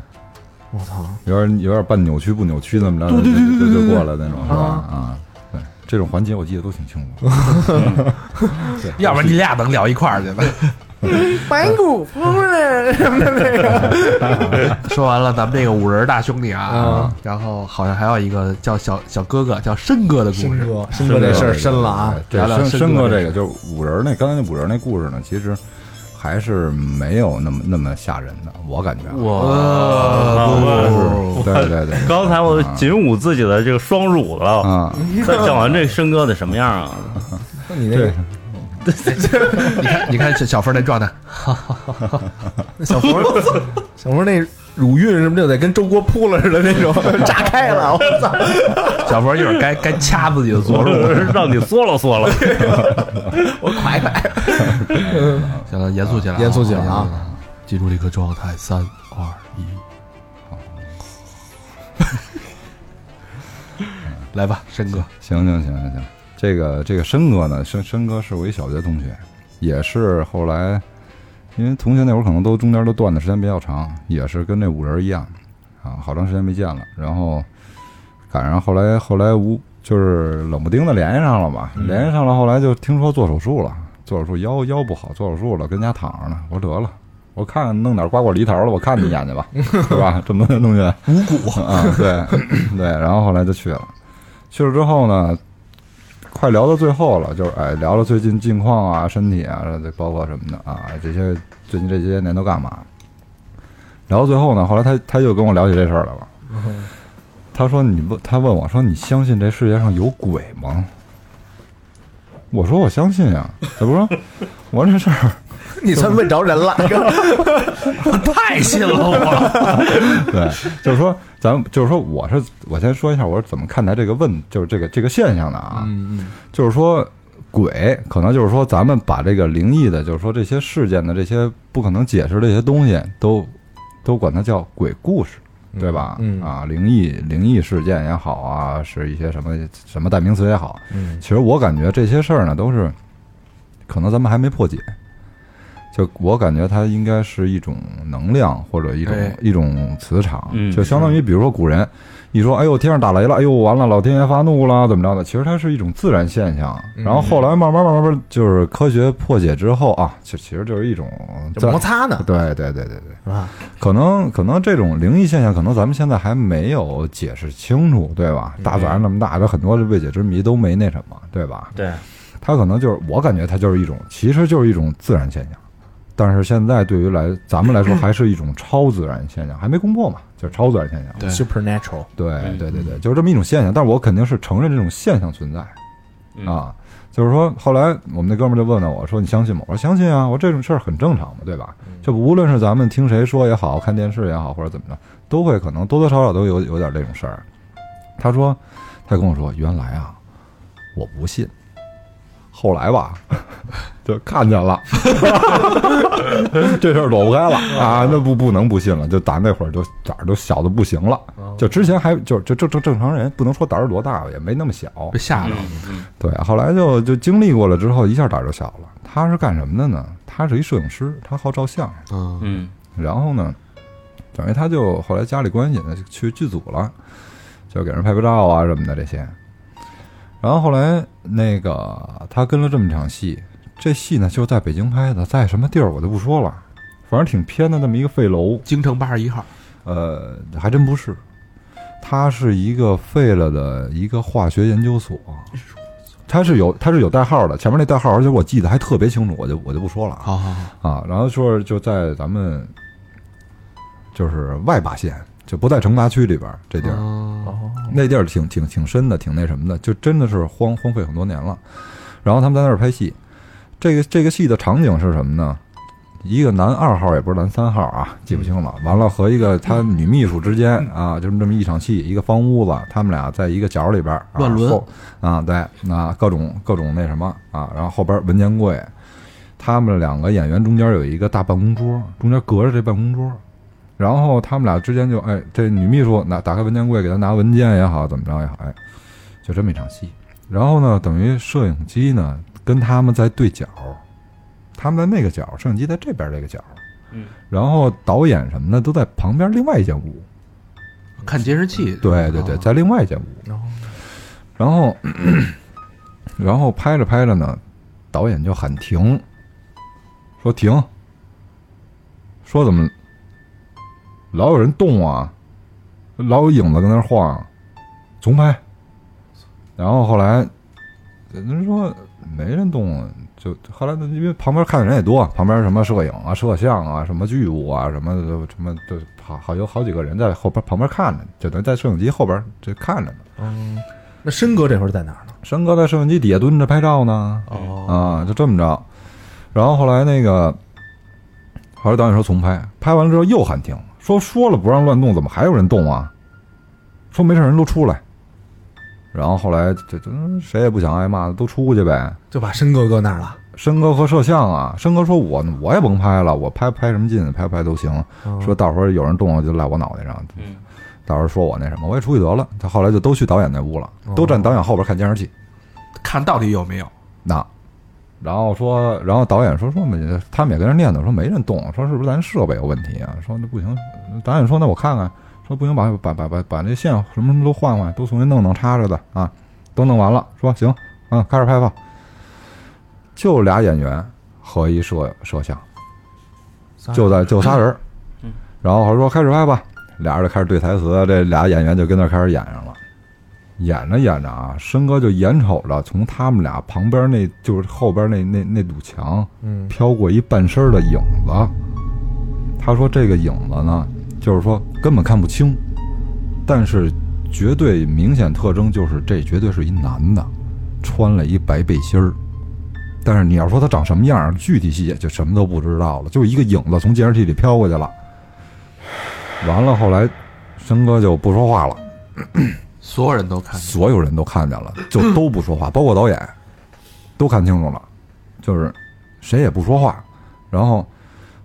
我操！有点有点半扭曲不扭曲那么着，对对对对对对就就过来那种是吧？啊啊，对，这种环节我记得都挺清楚。对，要不然你俩能聊一块儿去了。白骨夫人什么的那个，说完了咱们这个五人大兄弟啊啊，然后好像还有一个叫小小哥哥叫申哥的故事，申哥，申哥这事儿深了啊！对，申申哥这个就是五人那刚才那五人那故事呢，其实还是没有那么那么吓人的，我感觉啊。我对对对，刚才我紧捂自己的这个双乳了，啊，再讲完这申哥得什么样啊？你那个 你看你看小小峰那状态，那 小佛，小佛那乳晕什么就得跟粥锅扑了似的那种，炸开了，我操！小佛一会儿该该掐自己的左乳，让你缩了缩了。我快快，行了，严肃起来啊，严肃起来啊。严肃进入这个状态，三二一，来吧，申哥，行行行行行，这个这个申哥呢，申申哥是我一小学同学，也是后来，因为同学那会儿可能都中间都断的时间比较长，也是跟这五人一样啊，好长时间没见了，然后赶上后来后来无就是冷不丁的联系上了嘛，联系上了，后来就听说做手术了，做手术腰腰不好，做手术了，跟家躺着呢，我说得了。我看看弄点瓜果梨桃了，我看你一眼去吧，是吧？这么多同学，五谷啊，对 对，然后后来就去了，去了之后呢，快聊到最后了，就是哎，聊聊最近近况啊、身体啊，这包括什么的啊，这些最近这些年都干嘛？聊到最后呢，后来他他又跟我聊起这事儿来了。他说：“你问他问我说，你相信这世界上有鬼吗？”我说：“我相信呀。”他不说：“我说这事儿。”你算问着人了，太信了我，对，就是说，咱们就是说，我是我先说一下，我是怎么看待这个问，就是这个这个现象的啊。嗯嗯，就是说，鬼可能就是说，咱们把这个灵异的，就是说这些事件的这些不可能解释的一些东西，都都管它叫鬼故事，对吧？嗯啊，灵异灵异事件也好啊，是一些什么什么代名词也好，嗯其实我感觉这些事儿呢，都是可能咱们还没破解。就我感觉它应该是一种能量或者一种、哎一种磁场，嗯就相当于比如说古人一说，哎呦天上打雷了，哎呦完了老天爷发怒了，怎么着的？其实它是一种自然现象。嗯然后后来慢慢慢慢慢就是科学破解之后啊，其其实就是一种摩擦呢，对对对对对，是吧？可能可能这种灵异现象，可能咱们现在还没有解释清楚，对吧？大自然那么大，这很多未解之谜都没那什么，对吧？对，它可能就是我感觉它就是一种，其实就是一种自然现象，但是现在对于来咱们来说还是一种超自然现象，还没攻破嘛，就是超自然现象。对 supernatural，对嗯对对对，就是这么一种现象，但是我肯定是承认这种现象存在嗯，啊。就是说，后来我们那哥们儿就问了我说：“你相信吗？”我说：“相信啊，我说这种事儿很正常嘛，对吧？就无论是咱们听谁说也好，看电视也好，或者怎么着，都会可能多多少少都有有点这种事儿。”他说：“他跟我说，原来啊，我不信，后来吧，就看见了，这事儿躲不开了啊，那不不能不信了。就打那会儿就胆儿都小的不行了，就之前还就就正正正常人，不能说胆儿多大，也没那么小。被吓着了，嗯对，后来就就经历过了之后，一下胆儿就小了。他是干什么的呢？他是一摄影师，他好照相。嗯嗯然后呢，等于他就后来家里关系呢，就去剧组了，就给人拍拍照啊什么的这些。然后后来那个他跟了这么一场戏，这戏呢就在北京拍的，在什么地儿我就不说了，反正挺偏的那么一个废楼。京城八十一号，呃，还真不是，它是一个废了的一个化学研究所。它是有它是有代号的，前面那代号，而且我记得还特别清楚，我就我就不说了啊。好好好，啊，然后说是就在咱们就是外八县，就不在城八区里边儿这地儿，哦那地儿挺挺挺深的，挺那什么的，就真的是荒荒废很多年了。然后他们在那儿拍戏，这个这个戏的场景是什么呢？一个男二号也不是男三号啊，记不清了。完了和一个他女秘书之间啊，就是这么一场戏，一个方屋子，他们俩在一个角里边、啊、乱伦啊，对，那各种各种那什么啊，然后后边文件柜，他们两个演员中间有一个大办公桌，中间隔着这办公桌，然后他们俩之间就哎，这女秘书拿打开文件柜给他拿文件也好，怎么着也好，哎，就这么一场戏。然后呢，等于摄影机呢跟他们在对角，他们在那个角，摄影机在这边这个角，嗯，然后导演什么的都在旁边另外一间屋，看监视器，对对对，哦在另外一间屋。然后，然后拍着拍着呢，导演就喊停，说停，说怎么老有人动啊，老有影子跟那晃，重拍。然后后来人说没人动啊，就后来因为旁边看的人也多，旁边什么摄影啊、摄像啊、什么剧务啊、什么的什么的，好好有好几个人在后边旁边看着，就等于在摄影机后边这看着呢。嗯，那申哥这会儿在哪儿呢？申哥在摄影机底下蹲着拍照呢，哦啊，就这么着。然后后来那个，后来导演说重拍，拍完了之后又喊停，说说了不让乱动，怎么还有人动啊？说没事，人都出来。然后后来这这谁也不想挨骂，都出去呗。就把申哥搁那儿了。申哥和摄像啊，申哥说我我也甭拍了，我拍拍什么劲，拍不拍都行。说到时候有人动了就赖我脑袋上，嗯，到时候说我那什么，我也出去得了。他后来就都去导演那屋了，哦都站导演后边看监视器。看到底有没有？那，然后说，然后导演说说没，他们也跟人念叨说没人动，说是不是咱设备有问题啊？说那不行，导演说那我看看，说不行，把把把把把那线什么什么都换换，都重新弄弄插着的啊，都弄完了，说行，嗯，开始拍吧。就俩演员和一摄摄像，就在就仨人儿嗯，然后说开始拍吧，俩人就开始对台词，这俩演员就跟那开始演上了。演着演着啊，申哥就眼瞅着从他们俩旁边那就是后边那那那堵墙嗯飘过一半身的影子。他说这个影子呢，就是说根本看不清，但是绝对明显特征就是这绝对是一男的，穿了一白背心儿。但是你要说他长什么样，具体细节就什么都不知道了，就是一个影子从监视器里飘过去了。完了，后来申哥就不说话了。所有人都看见。所有人都看见了，就都不说话，包括导演，都看清楚了，就是谁也不说话。然后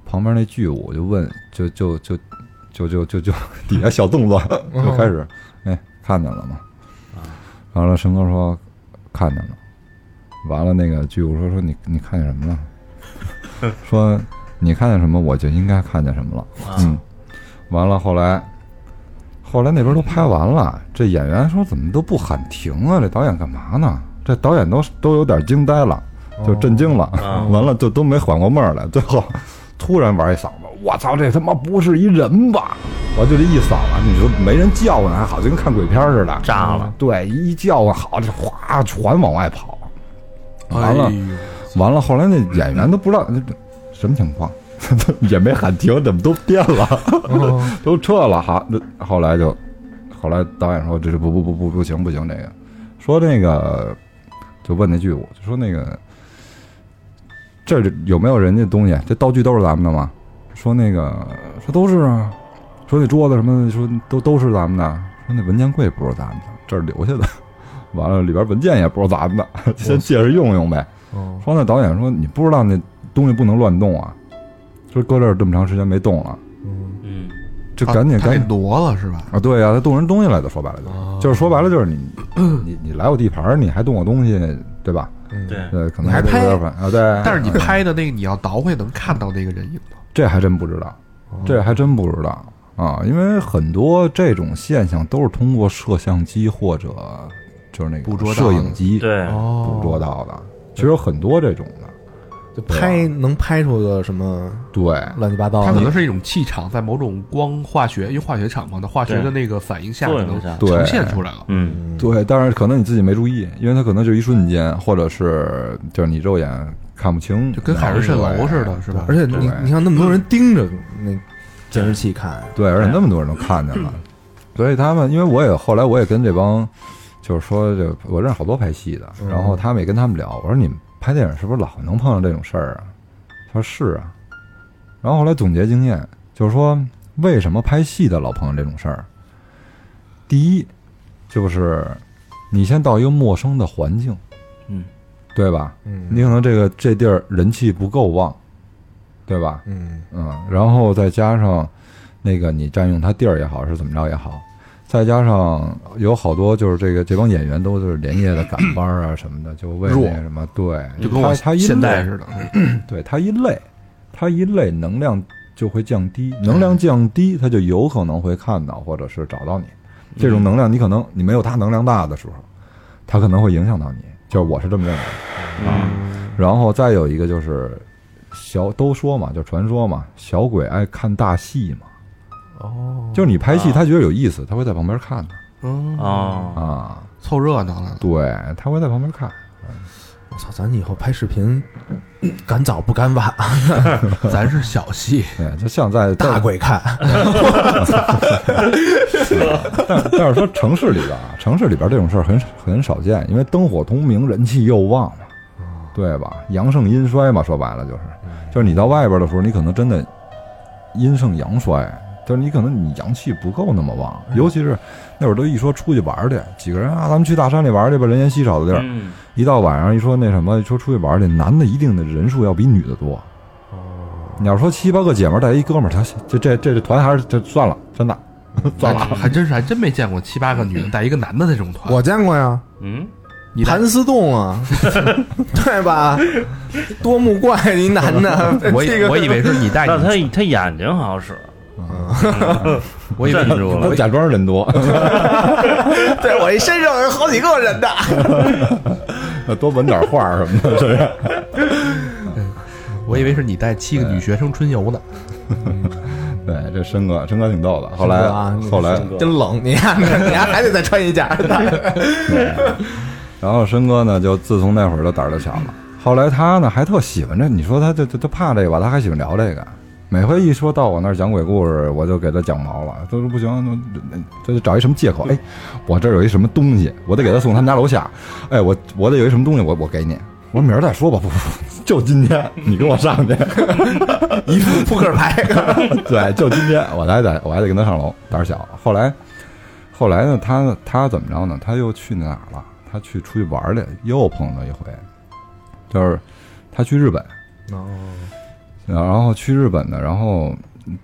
旁边那剧务就问，就就就就就就就 底下小动作就开始，哎，看见了吗？完了，申哥说看见了。完了，那个剧务说说你你看见什么了？说你看见什么，我就应该看见什么了。嗯，完了，后来后来那边都拍完了，这演员说怎么都不喊停啊？这导演干嘛呢？这导演都都有点惊呆了，就震惊了，哦完了就都没缓过味儿来，最后突然玩一嗓子，我操，这他妈不是一人吧？我就这一嗓子，你说没人叫唤还好，就跟看鬼片似的，炸了。对，一叫唤好，这哗全往外跑，完了哎完了，后来那演员都不知道什么情况，也没喊停，怎么都变了，都撤了。哈，那后来就，后来导演说这是不不不不不行不行，这个说那个就问那剧组，就说那个这有没有人家东西？这道具都是咱们的吗？说那个说都是啊，说那桌子什么的，说都都是咱们的。说那文件柜不是咱们的，这是留下的。完了，里边文件也不是咱们的，先借着用用呗。哦说那导演说你不知道那东西不能乱动啊，说搁这儿这么长时间没动了，嗯嗯，就赶紧赶紧挪了是吧？啊，对呀、他动人东西来的，说白了就、哦就是说白了就是你 你你来我地盘儿，你还动我东西，对吧？嗯对，对，可能还拍有点烦啊，对。但是你拍的那个你要倒回能看到那个人影吗？这还真不知道，这还真不知道啊，因为很多这种现象都是通过摄像机或者就是那个捕捉到的摄影机对，哦捕捉到的，其实有很多这种的，就拍能拍出个什么对。乱七八糟的，它可能是一种气场，在某种光化学，因为化学场嘛，的化学的那个反应下，可能呈现出来了。嗯，对，但是可能你自己没注意，因为它可能就一瞬间，或者是就是你肉眼看不清，就跟海市蜃楼似的，是吧？而且你你看那么多人盯着那监视器看，对，而且那么多人都看见了，所以他们，因为我也后来我也跟这帮，就是说就我认识好多拍戏的，嗯然后他们也跟他们聊，我说你们拍电影是不是老能碰上这种事儿啊？他说是啊，然后后来总结经验，就是说为什么拍戏的老碰上这种事儿？第一，就是你先到一个陌生的环境，嗯，对吧？嗯你可能这个这地儿人气不够旺，对吧？嗯嗯，然后再加上那个你占用他地儿也好，是怎么着也好，再加上有好多就是这个这帮演员都是连夜的赶班儿啊什么的，就为弱那什么，对，就跟我他他一累，现在似的。对他一累，他一累能量就会降低，能量降低，他就有可能会看到或者是找到你。这种能量你可能你没有他能量大的时候，他可能会影响到你，就是我是这么认为。啊。然后再有一个就是小都说嘛，就传说嘛，小鬼爱看大戏嘛，哦，就是你拍戏啊他觉得有意思，他会在旁边看的。嗯，啊，啊，凑热闹了。对，他会在旁边看。我操，咱以后拍视频 赶早不赶晚，咱是小戏，对，就像在大鬼看，但但是说城市里边啊，城市里边这种事儿很很少见，因为灯火通明，人气又旺嘛，对吧？阳盛阴衰嘛，说白了就是，就是你到外边的时候，你可能真的阴盛阳衰，但是你可能你阳气不够那么旺，尤其是那会儿都一说出去玩儿去，几个人啊，咱们去大山里玩儿去吧，人烟稀少的地儿。嗯，一到晚上一说那什么，说出去玩儿去，男的一定的人数要比女的多。你要说七八个姐们儿带一哥们儿，他这这这这团还是这算了，真的 算了。还真是还真没见过七八个女的带一个男的那种团。我见过呀，嗯，盘丝洞啊，对吧？多目怪一男的，我以我以为是你带那他，他眼睛好像是我以为镇住了我假装人多，对我一身上有好几个人的，多纹点话儿什么的，是不是？我以为是你带七个女学生春游呢。对，这申哥，申哥挺逗的。后来，啊，后来，真冷，你看，你还还得再穿一件儿。然后申哥呢，就自从那会儿就胆儿就小了。后来他呢，还特喜欢这，你说他就就就怕这个吧，他还喜欢聊这个。每回一说到我那儿讲鬼故事，我就给他讲毛了。他说不行，那他就找一什么借口。哎，我这儿有一什么东西，我得给他送他们家楼下。哎，我我得有一什么东西，我我给你。我说明儿再说吧，不不不，就今天你跟我上去。一副扑克牌，对，就今天我还得我还得跟他上楼，胆儿小。后来后来呢，他他怎么着呢？他又去哪儿了？他去出去玩儿去，又碰到一回，就是他去日本，哦，然后去日本的，然后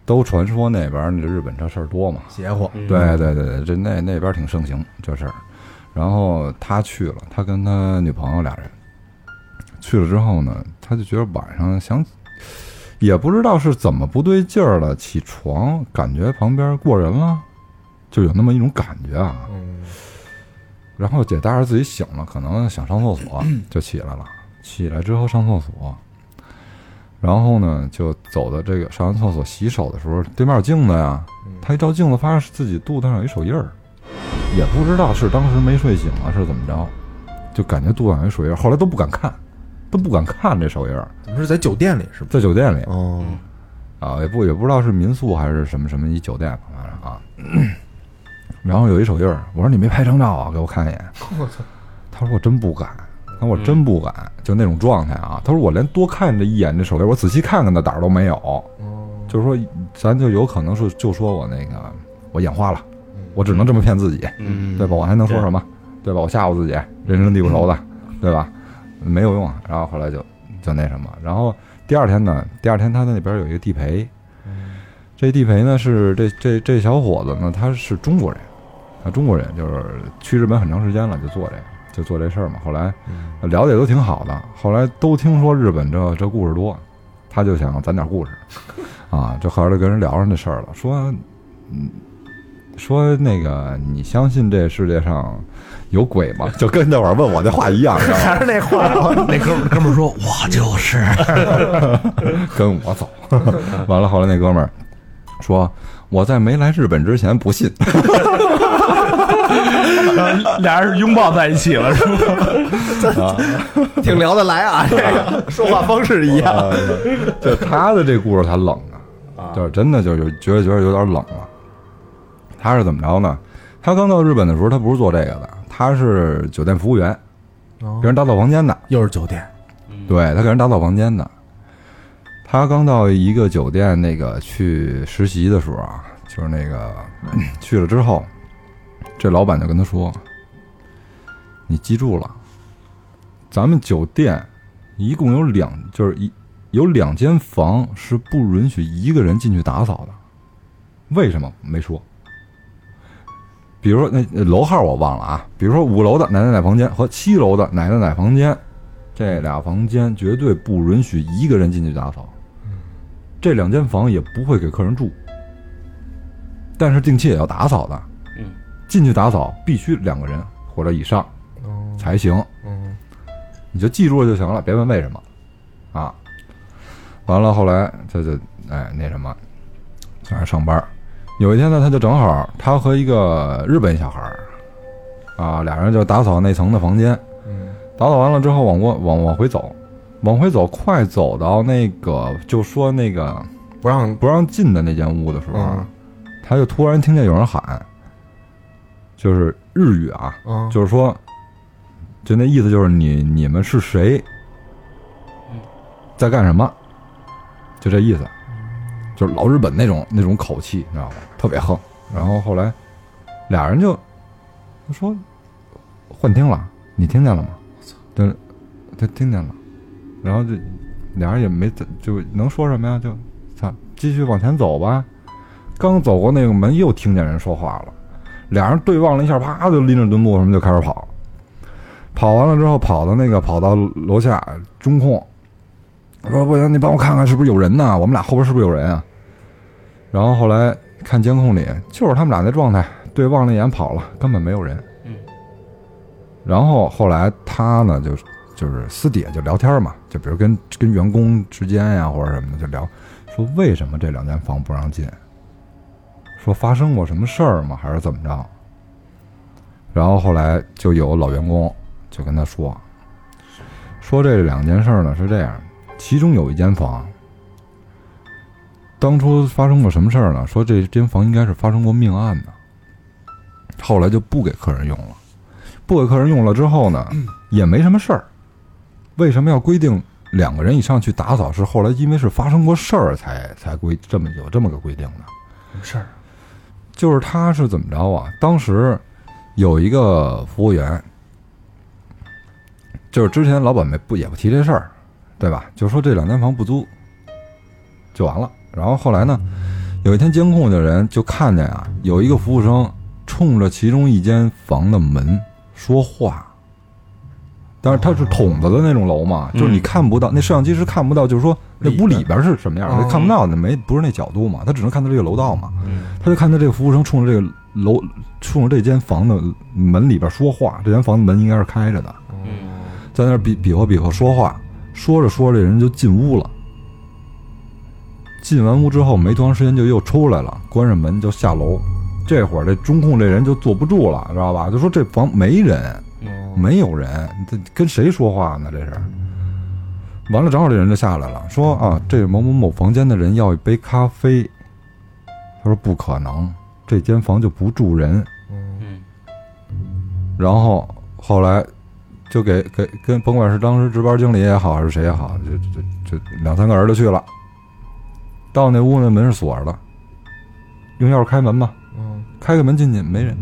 都传说那边儿那日本这事儿多嘛。邪乎，嗯对对对对，这那那边挺盛行这事儿。然后他去了，他跟他女朋友俩人去了之后呢，他就觉得晚上想，也不知道是怎么不对劲儿了，起床感觉旁边过人了，就有那么一种感觉啊。嗯，然后姐大着自己醒了，可能想上厕所，就起来了。起来之后上厕所，然后呢就走到这个上完厕所洗手的时候，对面有镜子呀。他一照镜子，发现自己肚子上有一手印儿，也不知道是当时没睡醒啊，是怎么着，就感觉肚子上有一手印儿。后来都不敢看，都不敢看这手印儿，怎么是在酒店里是吧？在酒店里哦，啊，也不也不知道是民宿还是什么什么一酒店，反正啊。然后有一手印儿，我说你没拍张照啊，给我看一眼。我操，他说我真不敢，他说我真不敢，就那种状态啊。他说我连多看这一眼这手雷，我仔细看看的胆儿都没有。哦，就是说，咱就有可能是就说我那个我眼花了，我只能这么骗自己，嗯，对吧？我还能说什么？对吧？我吓唬自己，人生地不熟的，对吧？没有用啊。然后后来就就那什么，然后第二天呢，第二天他那边有一个地陪，这地陪呢是这这这小伙子呢，他是中国人，啊，中国人就是去日本很长时间了，就做这个，就做这事儿嘛。后来聊的也都挺好的，后来都听说日本这这故事多，他就想攒点故事，啊，就后来就跟人聊上这事儿了，说，嗯，说那个你相信这世界上有鬼吗？就跟那会儿问我那话一样？还是那话，那哥们儿哥们儿说，我就是。跟我走。完了，后来那哥们儿说我在没来日本之前不信，俩人是拥抱在一起了，是吗？挺聊得来啊，这个说话方式一样。就他的这故事他冷啊，就是真的就是觉得觉得有点冷了。他是怎么着呢？他刚到日本的时候，他不是做这个的，他是酒店服务员，给人打扫房间的。又是酒店，对他给人打扫房间的。他刚到一个酒店那个去实习的时候啊，就是那个 去了之后，这老板就跟他说：“你记住了，咱们酒店一共有两，就是一有两间房是不允许一个人进去打扫的。为什么没说？比如说那那楼号我忘了啊，比如说五楼的奶奶奶房间和七楼的奶奶奶房间，这俩房间绝对不允许一个人进去打扫。这两间房也不会给客人住，但是定期也要打扫的。嗯，进去打扫必须两个人或者以上才行。嗯，你就记住了就行了，别问为什么，啊。完了，后来他就哎那什么，在那儿上班。有一天呢，他就正好他和一个日本小孩儿，啊，俩人就打扫那层的房间。打扫完了之后，往过往往回走，往回走，快走到那个就说那个不让不让进的那间屋的时候，嗯他就突然听见有人喊，就是日语啊，嗯，就是说，就那意思就是你你们是谁，在干什么，就这意思。就是老日本那种那种口气，你知道吗？特别横。然后后来俩人就就说幻听了，你听见了吗？对，他听见了。然后就俩人也没怎就能说什么呀？就操，继续往前走吧。刚走过那个门，又听见人说话了。俩人对望了一下，啪就拎着墩布什么就开始跑。跑完了之后，跑到那个跑到楼下中控，说不行，你帮我看看是不是有人呢？我们俩后边是不是有人啊？然后后来看监控里，就是他们俩那状态，对望了一眼跑了，根本没有人。嗯。然后后来他呢，就就是私底下就聊天嘛，就比如跟跟员工之间呀或者什么的就聊，说为什么这两间房不让进？说发生过什么事儿吗？还是怎么着？然后后来就有老员工就跟他说，说这两件事儿呢是这样，其中有一间房，当初发生过什么事儿呢？说这间房应该是发生过命案的，后来就不给客人用了，不给客人用了之后呢，也没什么事儿。为什么要规定两个人以上去打扫？是后来因为是发生过事儿才才规这么有这么个规定的。什么事儿？就是他是怎么着啊？当时有一个服务员，就是之前老板没不也不提这事儿，对吧？就说这两间房不租就完了。然后后来呢，有一天监控的人就看见啊，有一个服务生冲着其中一间房的门说话。但是它是筒子的那种楼嘛，就是你看不到，那摄像机是看不到，就是说那屋里边是什么样，的看不到的，没不是那角度嘛，他只能看到这个楼道嘛。嗯他就看到这个服务生冲着这个楼，冲着这间房的门里边说话，这间房的门应该是开着的，嗯在那儿比比划比划说话，说着说着这人就进屋了。进完屋之后没多长时间就又出来了，关上门就下楼。这会儿这中控这人就坐不住了，知道吧？就说这房没人，没有人，这跟谁说话呢？这是。完了，正好这人就下来了，说啊，这某某某房间的人要一杯咖啡。他说不可能，这间房就不住人。嗯然后后来就给给跟甭管是当时值班经理也好，还是谁也好，就就就两三个人就去了。到那屋那门是锁着的，用钥匙开门吧，嗯，开个门进去没人。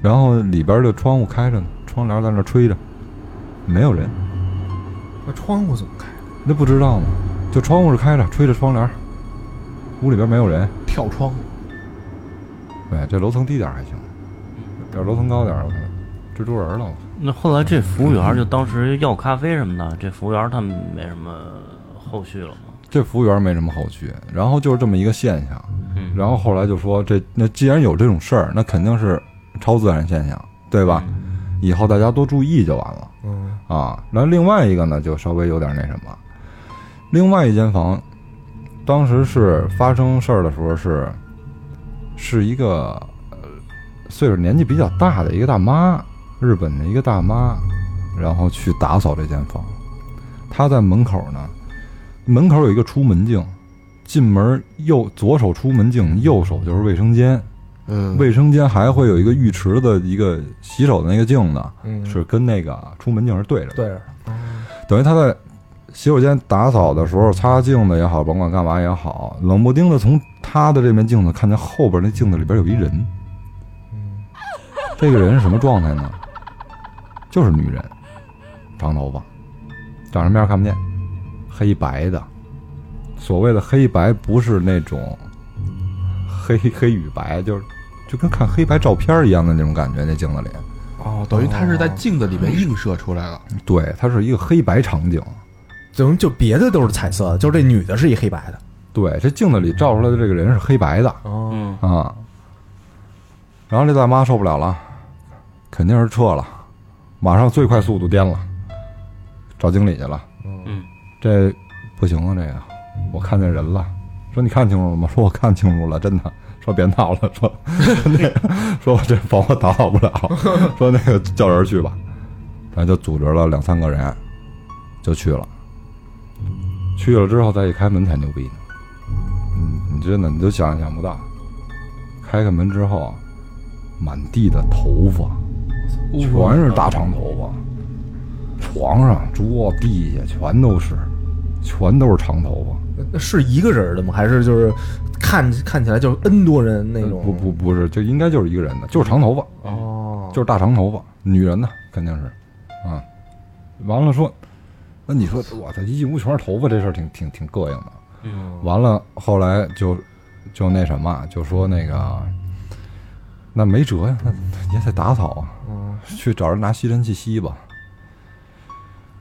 然后里边的窗户开着呢，窗帘在那吹着，没有人。那窗户怎么开？那不知道吗？就窗户是开着，吹着窗帘，屋里边没有人。跳窗，对，这楼层低点还行，要是楼层高点，我看蜘蛛人了。那后来这服务员就当时要咖啡什么的，这服务员他们没什么后续了吗？这服务员没什么后续，然后就是这么一个现象。嗯，然后后来就说这那既然有这种事儿，那肯定是超自然现象，对吧？以后大家多注意就完了嗯啊。然后另外一个呢，就稍微有点那什么。另外一间房，当时是发生事儿的时候是，是一个呃岁数年纪比较大的一个大妈，日本的一个大妈，然后去打扫这间房。她在门口呢，门口有一个出门镜，进门右左手出门镜，右手就是卫生间。嗯，卫生间还会有一个浴池的一个洗手的那个镜子，嗯是跟那个出门镜是对着的。对着，等于他在洗手间打扫的时候，擦镜子也好，甭管干嘛也好，冷不丁的从他的这面镜子看见后边那镜子里边有一人。这个人是什么状态呢？就是女人，长头发，长什么样看不见，黑白的。所谓的黑白，不是那种黑黑与白，就是就跟看黑白照片一样的那种感觉。那镜子里，哦，等于他是在镜子里面映射出来了，对，它是一个黑白场景。等于就别的都是彩色的，就这女的是一黑白的。对，这镜子里照出来的这个人是黑白的哦，嗯啊。然后这大妈受不了了，肯定是撤了，马上最快速度颠了，找经理去了。嗯这不行啊，这个我看见人了。说你看清楚了吗？说我看清楚了，真的。说别闹了，说那，说我这房我打扫不了，说那个叫人去吧。咱就组织了两三个人，就去了。去了之后再一开门才牛逼呢。嗯，你真的你都想也想不到，开开门之后，满地的头发，全是大长头发，床上、桌、地下全都是，全都是长头发，那是一个人的吗？还是就是看看起来就是 N 多人那种？不不不是，就应该就是一个人的，就是长头发，哦，就是大长头发，女人呢肯定是，啊，完了说，那你说我操，一进屋全是头发，这事儿挺挺挺膈应的。嗯，完了，后来就就那什么，就说那个，那没辙呀，那也得打扫啊，嗯去找人拿吸尘器吸吧。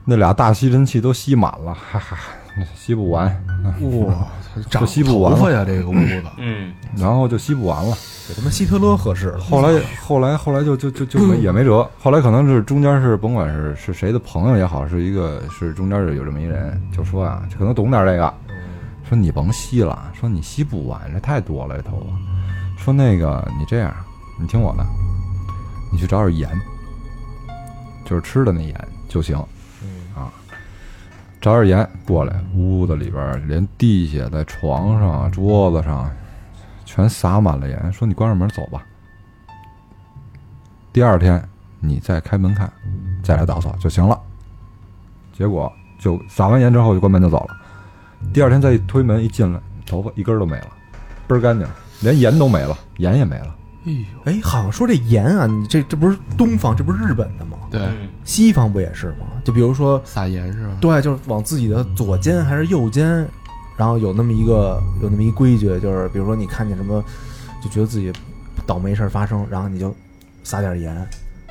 那俩大吸尘器都吸满了，哈哈，吸不完，哇，长吸不完头发呀，这个屋子。嗯，然后就吸不完了。给他们希特勒合适了。后来后来后来就就就就没 也没辙，后来可能是中间是甭管是是谁的朋友也好，是一个是中间是有这么一人，就说啊，可能懂点这个，说你甭吸了，说你吸不完，这太多了这头发，说那个你这样，你听我的，你去找点盐，就是吃的那盐就行，啊，找点盐过来，屋子里边连地下在床上桌子上全撒满了盐，说你关上门走吧。第二天你再开门看，再来打扫就行了。结果就撒完盐之后就关门就走了。第二天再一推门一进来，头发一根都没了，倍儿干净，连盐都没了，盐也没了。哎呦，哎，好像说这盐啊，你这这不是东方，这不是日本的吗？对，嗯西方不也是吗？就比如说，撒盐是吧？对，就是往自己的左肩还是右肩，然后有那么一个有那么一规矩，就是比如说你看见什么，就觉得自己倒霉事儿发生，然后你就撒点盐。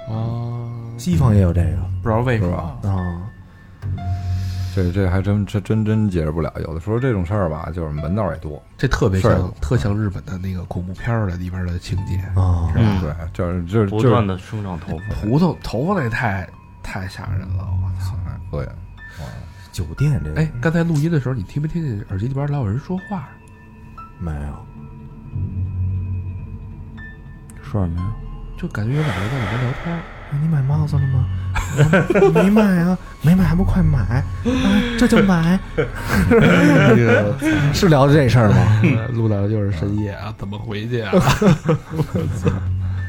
哦，西方也有这个不知道为什么吧。啊，这这还真这真真解释不了。有的时候这种事儿吧，就是门道也多。这特别像特像日本的那个恐怖片儿的里边的情节，啊，嗯对，就是就是不断的生长头发，葡萄头发那太太吓人了，我操！哎膈应。酒店这个哎，刚才录音的时候，你听没听见耳机里边老有人说话？没有，说什么呀？就感觉有俩人在里边聊天你买帽子了吗？啊没买啊，没买还不快买啊！这就买，那 个是聊的这事儿吗？呃 录到的就是深夜啊，怎么回去啊？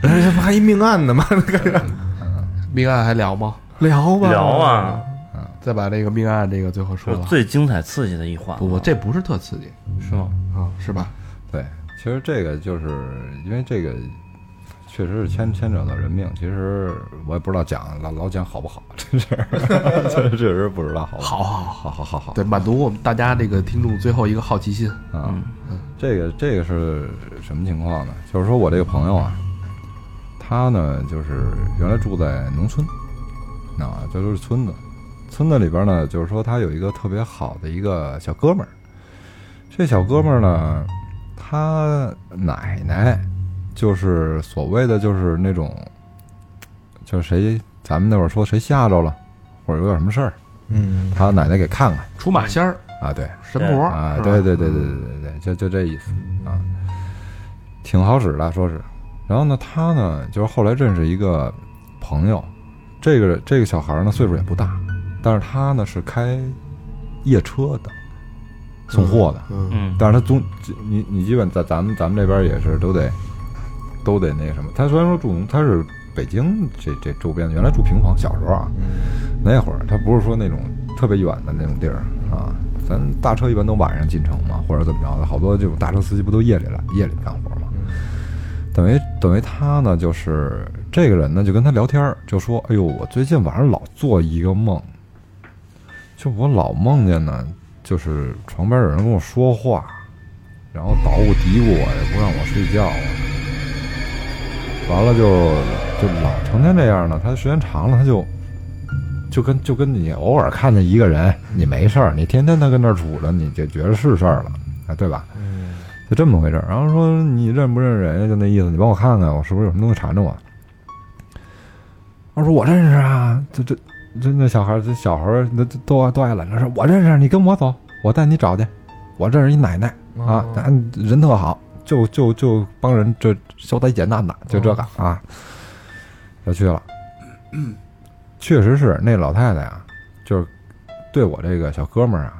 这 不还一命案呢吗？命案还聊吗？聊吧，聊啊，再把这个命案这个最后说了。最精彩刺激的一环。不不，这不是特刺激是吗？啊，是吧？对，其实这个就是因为这个确实是牵牵扯到人命。其实我也不知道讲老老讲好不好，真是，确确实不知道好不好好好好好好对，满足我们大家这个听众最后一个好奇心。啊。这个这个是什么情况呢？就是说我这个朋友啊，他呢就是原来住在农村，啊，这都是村子。村子里边呢，就是说他有一个特别好的一个小哥们儿。这小哥们儿呢，他奶奶就是所谓的就是那种，就是谁咱们那会儿说谁吓着了，或者有点什么事儿，嗯，他奶奶给看看。出马仙儿、啊，对，神婆。啊，对对对对对对对，就就这意思啊，挺好使的，说是。然后呢，他呢，就是后来认识一个朋友，这个这个小孩呢岁数也不大，但是他呢是开夜车的，送货的。嗯，嗯，但是他总你你基本在咱们咱们这边也是都得都得那什么。他虽然说住农，他是北京这这周边，原来住平房，小时候啊，那会儿他不是说那种特别远的那种地儿啊。咱大车一般都晚上进城嘛，或者怎么着的，好多这种大车司机不都夜里来夜里干活嘛？等于等于他呢，就是这个人呢，就跟他聊天儿，就说：“哎呦，我最近晚上老做一个梦，就我老梦见呢，就是床边有人跟我说话，然后捣鼓嘀咕我，也不让我睡觉啊。完了就就老成天这样呢，他时间长了，他就就跟就跟你偶尔看见一个人，你没事儿，你天天他跟那儿杵着，你就觉得是事儿了，啊，对吧？就这么回事儿。然后说你认不认识人呀？就那意思，你帮我看看，我是不是有什么东西缠着我？我说我认识啊，这这这那小孩儿，这小孩儿那这都都爱揽着说，我认识，你跟我走，我带你找去。我认识一奶奶啊，人特好，就就就帮人这消灾解难的，就这个啊，就去了。确实是那老太太啊，就是对我这个小哥们儿啊，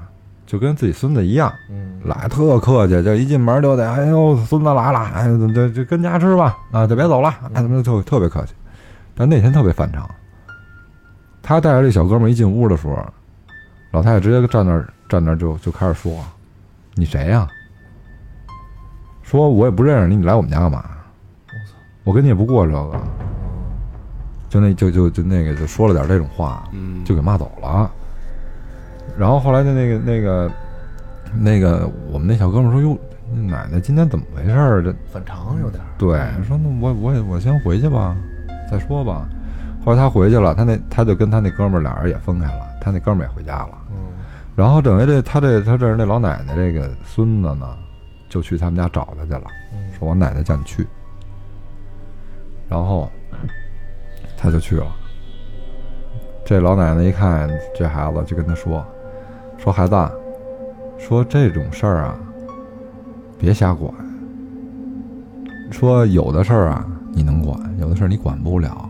就跟自己孙子一样，嗯来特客气，就一进门就得，哎呦，孙子来了，哎，就就跟家吃吧，啊，就别走了，哎，怎么就特别客气。但那天特别反常，他带着这小哥们儿一进屋的时候，老太太直接站那儿站那儿就就开始说：“你谁呀、说我也不认识你，你来我们家干嘛？我跟你也不过这个。就那就就就那个就说了点这种话，嗯，就给骂走了。然后后来的那个那个那个我们那小哥们说：“哟，奶奶今天怎么回事儿？这反常有点。对，说那我我也我先回去吧，再说吧。后来他回去了，他那他就跟他那哥们儿俩人也分开了，他那哥们儿也回家了。嗯然后等于这他这他这儿那老奶奶这个孙子呢，就去他们家找他去了，说我奶奶叫你去。然后他就去了。这老奶奶一看这孩子，就跟他说：“说孩子啊，说这种事儿啊，别瞎管。说有的事儿啊你能管，有的事儿你管不了，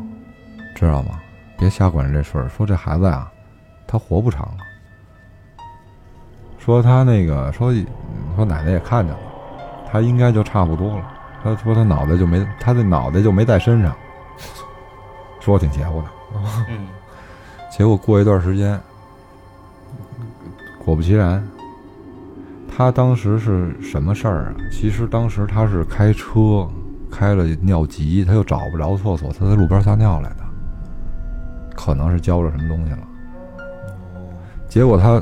知道吗？别瞎管这事儿。说这孩子呀、他活不长了。说他那个说说奶奶也看见了，他应该就差不多了。他说他脑袋就没他的脑袋就没在身上，说挺邪乎的。嗯结果过一段时间，果不其然，他当时是什么事儿啊？其实当时他是开车开了尿急，他又找不着厕所，他在路边撒尿来的，可能是浇着什么东西了。结果他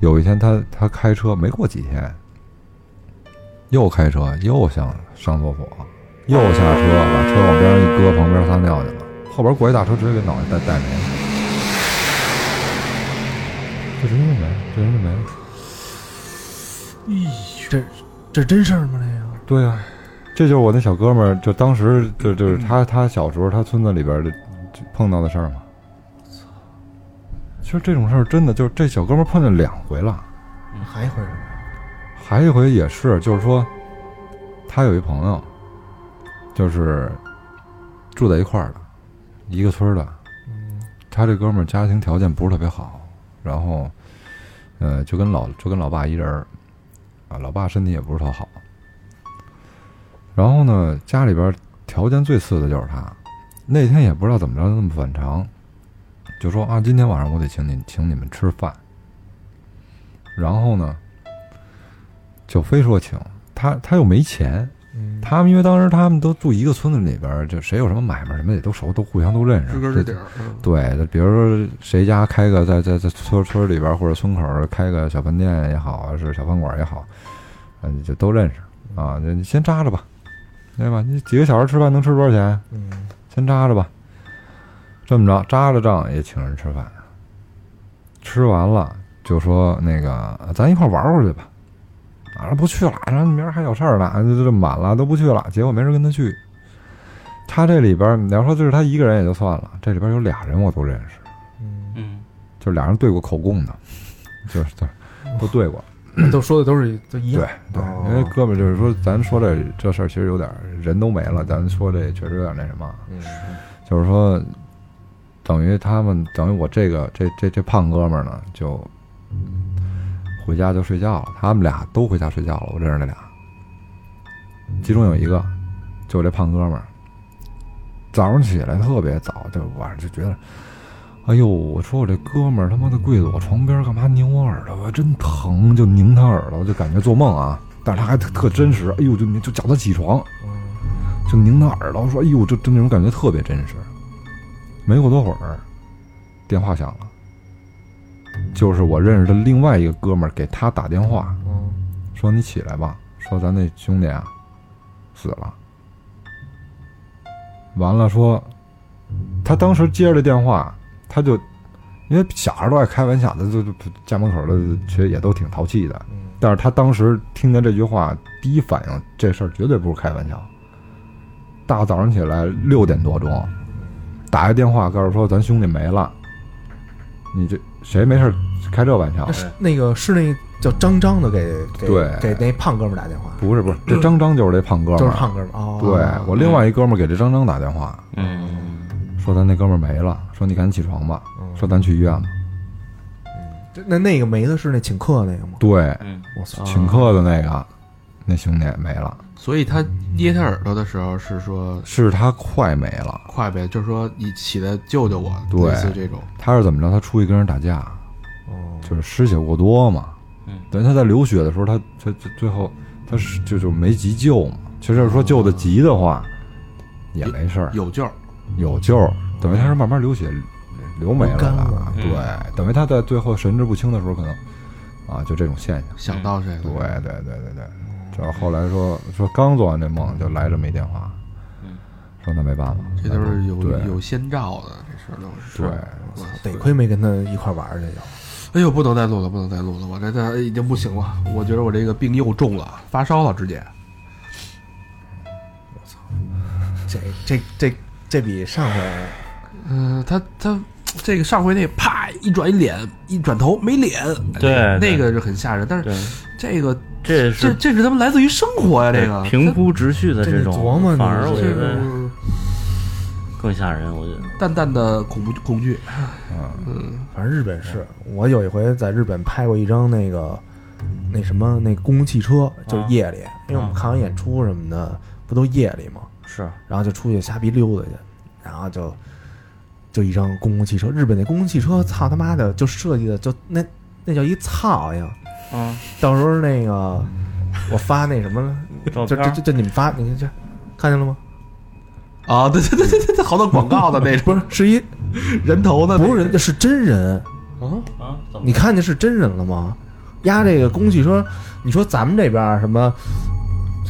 有一天他他开车没过几天，又开车又想上厕所，又下车把车往边上一搁，旁边撒尿去了。后边过一大车，直接给脑袋带带没了。这人就没了，这人就没了。这这真事儿吗？这个对呀、这就是我那小哥们儿，就当时就就是他他小时候他村子里边的就碰到的事儿嘛。其实这种事儿真的就是这小哥们儿碰见两回了，还一回什么？还一回也是，就是说他有一朋友，就是住在一块儿的，一个村的。他这哥们儿家庭条件不是特别好，然后，呃，就跟老就跟老爸一人儿，啊，老爸身体也不是特好。然后呢，家里边儿条件最次的就是他。那天也不知道怎么着那么反常，就说啊，今天晚上我得请你请你们吃饭。然后呢，就非说请他，他又没钱。嗯，他们因为当时他们都住一个村子里边儿，就谁有什么买卖什么也都熟，都互相都认识。这知根知底儿，嗯对，就比如说谁家开个在在在村村里边儿或者村口开个小饭店也好，啊是小饭馆儿也好，嗯，就都认识啊。就你先扎着吧，对吧？你几个小时吃饭能吃多少钱？嗯先扎着吧。这么着，扎着账也请人吃饭，吃完了就说那个咱一块儿玩会儿去吧。啊，不去了，然后明儿还有事儿呢，就这么晚了都不去了。结果没人跟他去。他这里边，你要说就是他一个人也就算了，这里边有俩人我都认识。嗯，嗯就是俩人对过口供的，就是对，都对过。都说的都是都一样对。对哦，因为哥们儿就是说，咱说这这事儿其实有点人都没了，咱说这确实有点那什么，嗯就是说，等于他们等于我这个这这这胖哥们儿呢，就回家就睡觉了。他们俩都回家睡觉了，我认识那俩，其中有一个就我这胖哥们儿，早上起来特别早，就晚上就觉得。哎呦！我说我这哥们儿他妈的跪在我床边干嘛拧我耳朵啊？真疼，就拧他耳朵，就感觉做梦啊。但是他还特特真实，哎呦，就就叫他起床，就拧他耳朵，说哎呦，就就那种感觉特别真实。没过多会儿，电话响了，就是我认识的另外一个哥们儿给他打电话，嗯说你起来吧，说咱那兄弟啊死了。完了说，他当时接着这电话，他就因为小孩都爱开玩笑他，就就家门口的其实也都挺淘气的。嗯但是他当时听见这句话，第一反应这事儿绝对不是开玩笑。大早上起来六点多钟，打一电话告诉说咱兄弟没了，你这谁没事开这玩笑？那？是那个是那叫张张的给给对。给那胖哥们打电话，不是不是，这张张就是这胖哥们儿，就是胖哥们儿哦。对我另外一哥们儿给这张张打电话，嗯。说咱那哥们儿没了，说你赶紧起床吧，嗯。说咱去医院吧。这那那个没的是那请客那个吗？对，嗯。我操，请客的那个那兄弟没了，所以他捏他耳朵的时候是说是他快没了。快呗，就是说你起来救救我，对类似这种。他是怎么着？他出去跟人打架，哦就是失血过多嘛。嗯等于他在流血的时候，他他他最后他是就就没急救嘛。其实就是说救的急的话，也没事儿，有救儿，有救儿。等于他是慢慢流血流没了流干的了对，等于他在最后神志不清的时候，可能啊就这种现象。想到这个，对对对对对，然后后来说说刚做完这梦就来这么一电话，嗯说那没办法，这都是有有先兆的，这事儿都是。对，我得亏没跟他一块玩儿去就。哎呦，不能再录了，不能再录了，我这这已经不行了，我觉得我这个病又重了，发烧了，直接。我操这这这这比上回嗯、他他这个上回那啪一转一脸一转头没脸，对对那个是很吓人，但是，这个这这是这是他们来自于生活呀，这个平铺直叙的这得种琢磨，反而我觉得更吓人。我觉得淡淡的恐怖恐惧，嗯，反正日本是我有一回在日本拍过一张那个那什么那个公共汽车，就是夜里，因为我们看完演出什么的，不都夜里吗？是然后就出去瞎逼溜达去，然后就就一张公共汽车，日本那公共汽车，操他妈的，就设计的就那那叫一操呀！嗯，到时候那个我发那什么，照片。儿就就就就你们发，你看这看见了吗？啊，对对对对对对，好多广告的那种，不是，是一人头的那个，不是人，是真人。啊，啊，怎么你看见是真人了吗？压这个公共汽车，你说咱们这边儿什么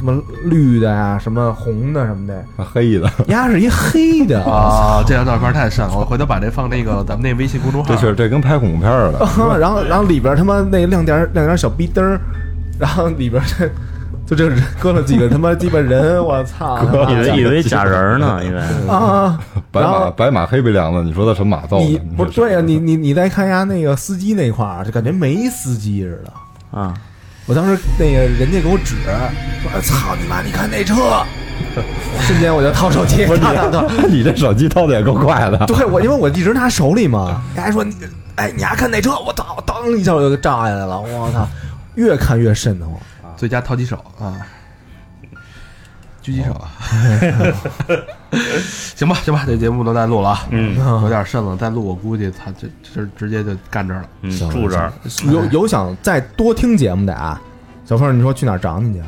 什么绿的呀，什么红的什么的，那黑的，压是一黑的啊，这张照片太瘆了，我回头把这放那个咱们那微信公众号这。是这跟拍恐怖片儿的，然后然后里边他妈那亮点儿亮点儿小逼灯儿，然后里边这就这人搁了几个他妈鸡巴人，我操！以为以为假人儿呢，以为 啊，白马白马黑鼻梁子，你说他什么马造你的？不是对呀、你你你再看一下那个司机那块儿，就感觉没司机似的。啊，我当时那个人家给我指，说：“操你妈！你看那车！”瞬间我就掏手机，不是掏掏掏。你，你这手机掏的也够快的。对我，因为我一直拿手里嘛，人还说你，哎，你还看那车？我操！当一下我就炸下来了，我操！越看越瘆得慌。最佳掏鸡手啊，狙击手啊。行吧，行吧，这节目都在录了啊，嗯。有点瘆了，再录我估计他这这直接就干这儿了。嗯，住这儿，有有想再多听节目的啊，小凤，你说去哪儿找你去？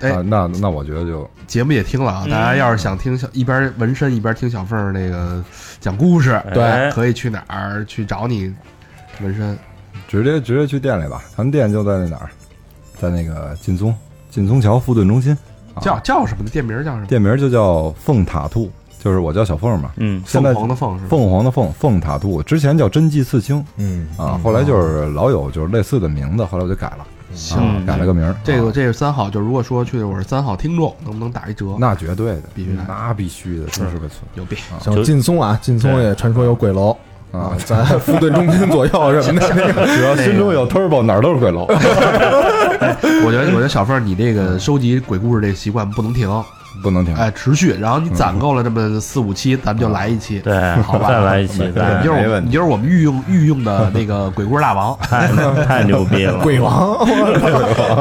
哎啊，那那我觉得就节目也听了啊，嗯大家要是想听小一边纹身一边听小凤儿那个讲故事，对。可以去哪儿去找你纹身？直接直接去店里吧，咱们店就在那哪儿，在那个劲松劲松桥富顿中心，啊叫叫什么呢？店名叫什么？店名就叫凤塔兔，就是我叫小凤嘛，嗯现在凤凰的凤是？凤凰的凤，凤塔兔，之前叫真迹刺青嗯啊，后来就是老有就是类似的名字，后来我就改了，行啊，改了个名这个这是三号，就如果说去我是三号听众，能不能打一折？那绝对的，必须的那必须的，真是个存牛逼！行，就劲松啊，劲松也传说有鬼楼啊，在富顿中心左右什么的。只要心中有 turbo，哪儿都是鬼楼。我觉得我觉得小凤你这个收集鬼故事这个习惯不能停，不能停。哎，持续。然后你攒够了这么四五期，咱们就来一期。对，好吧 再来一期，你就是你就是我们御用御用的那个鬼故事大王，太太牛逼了，鬼王，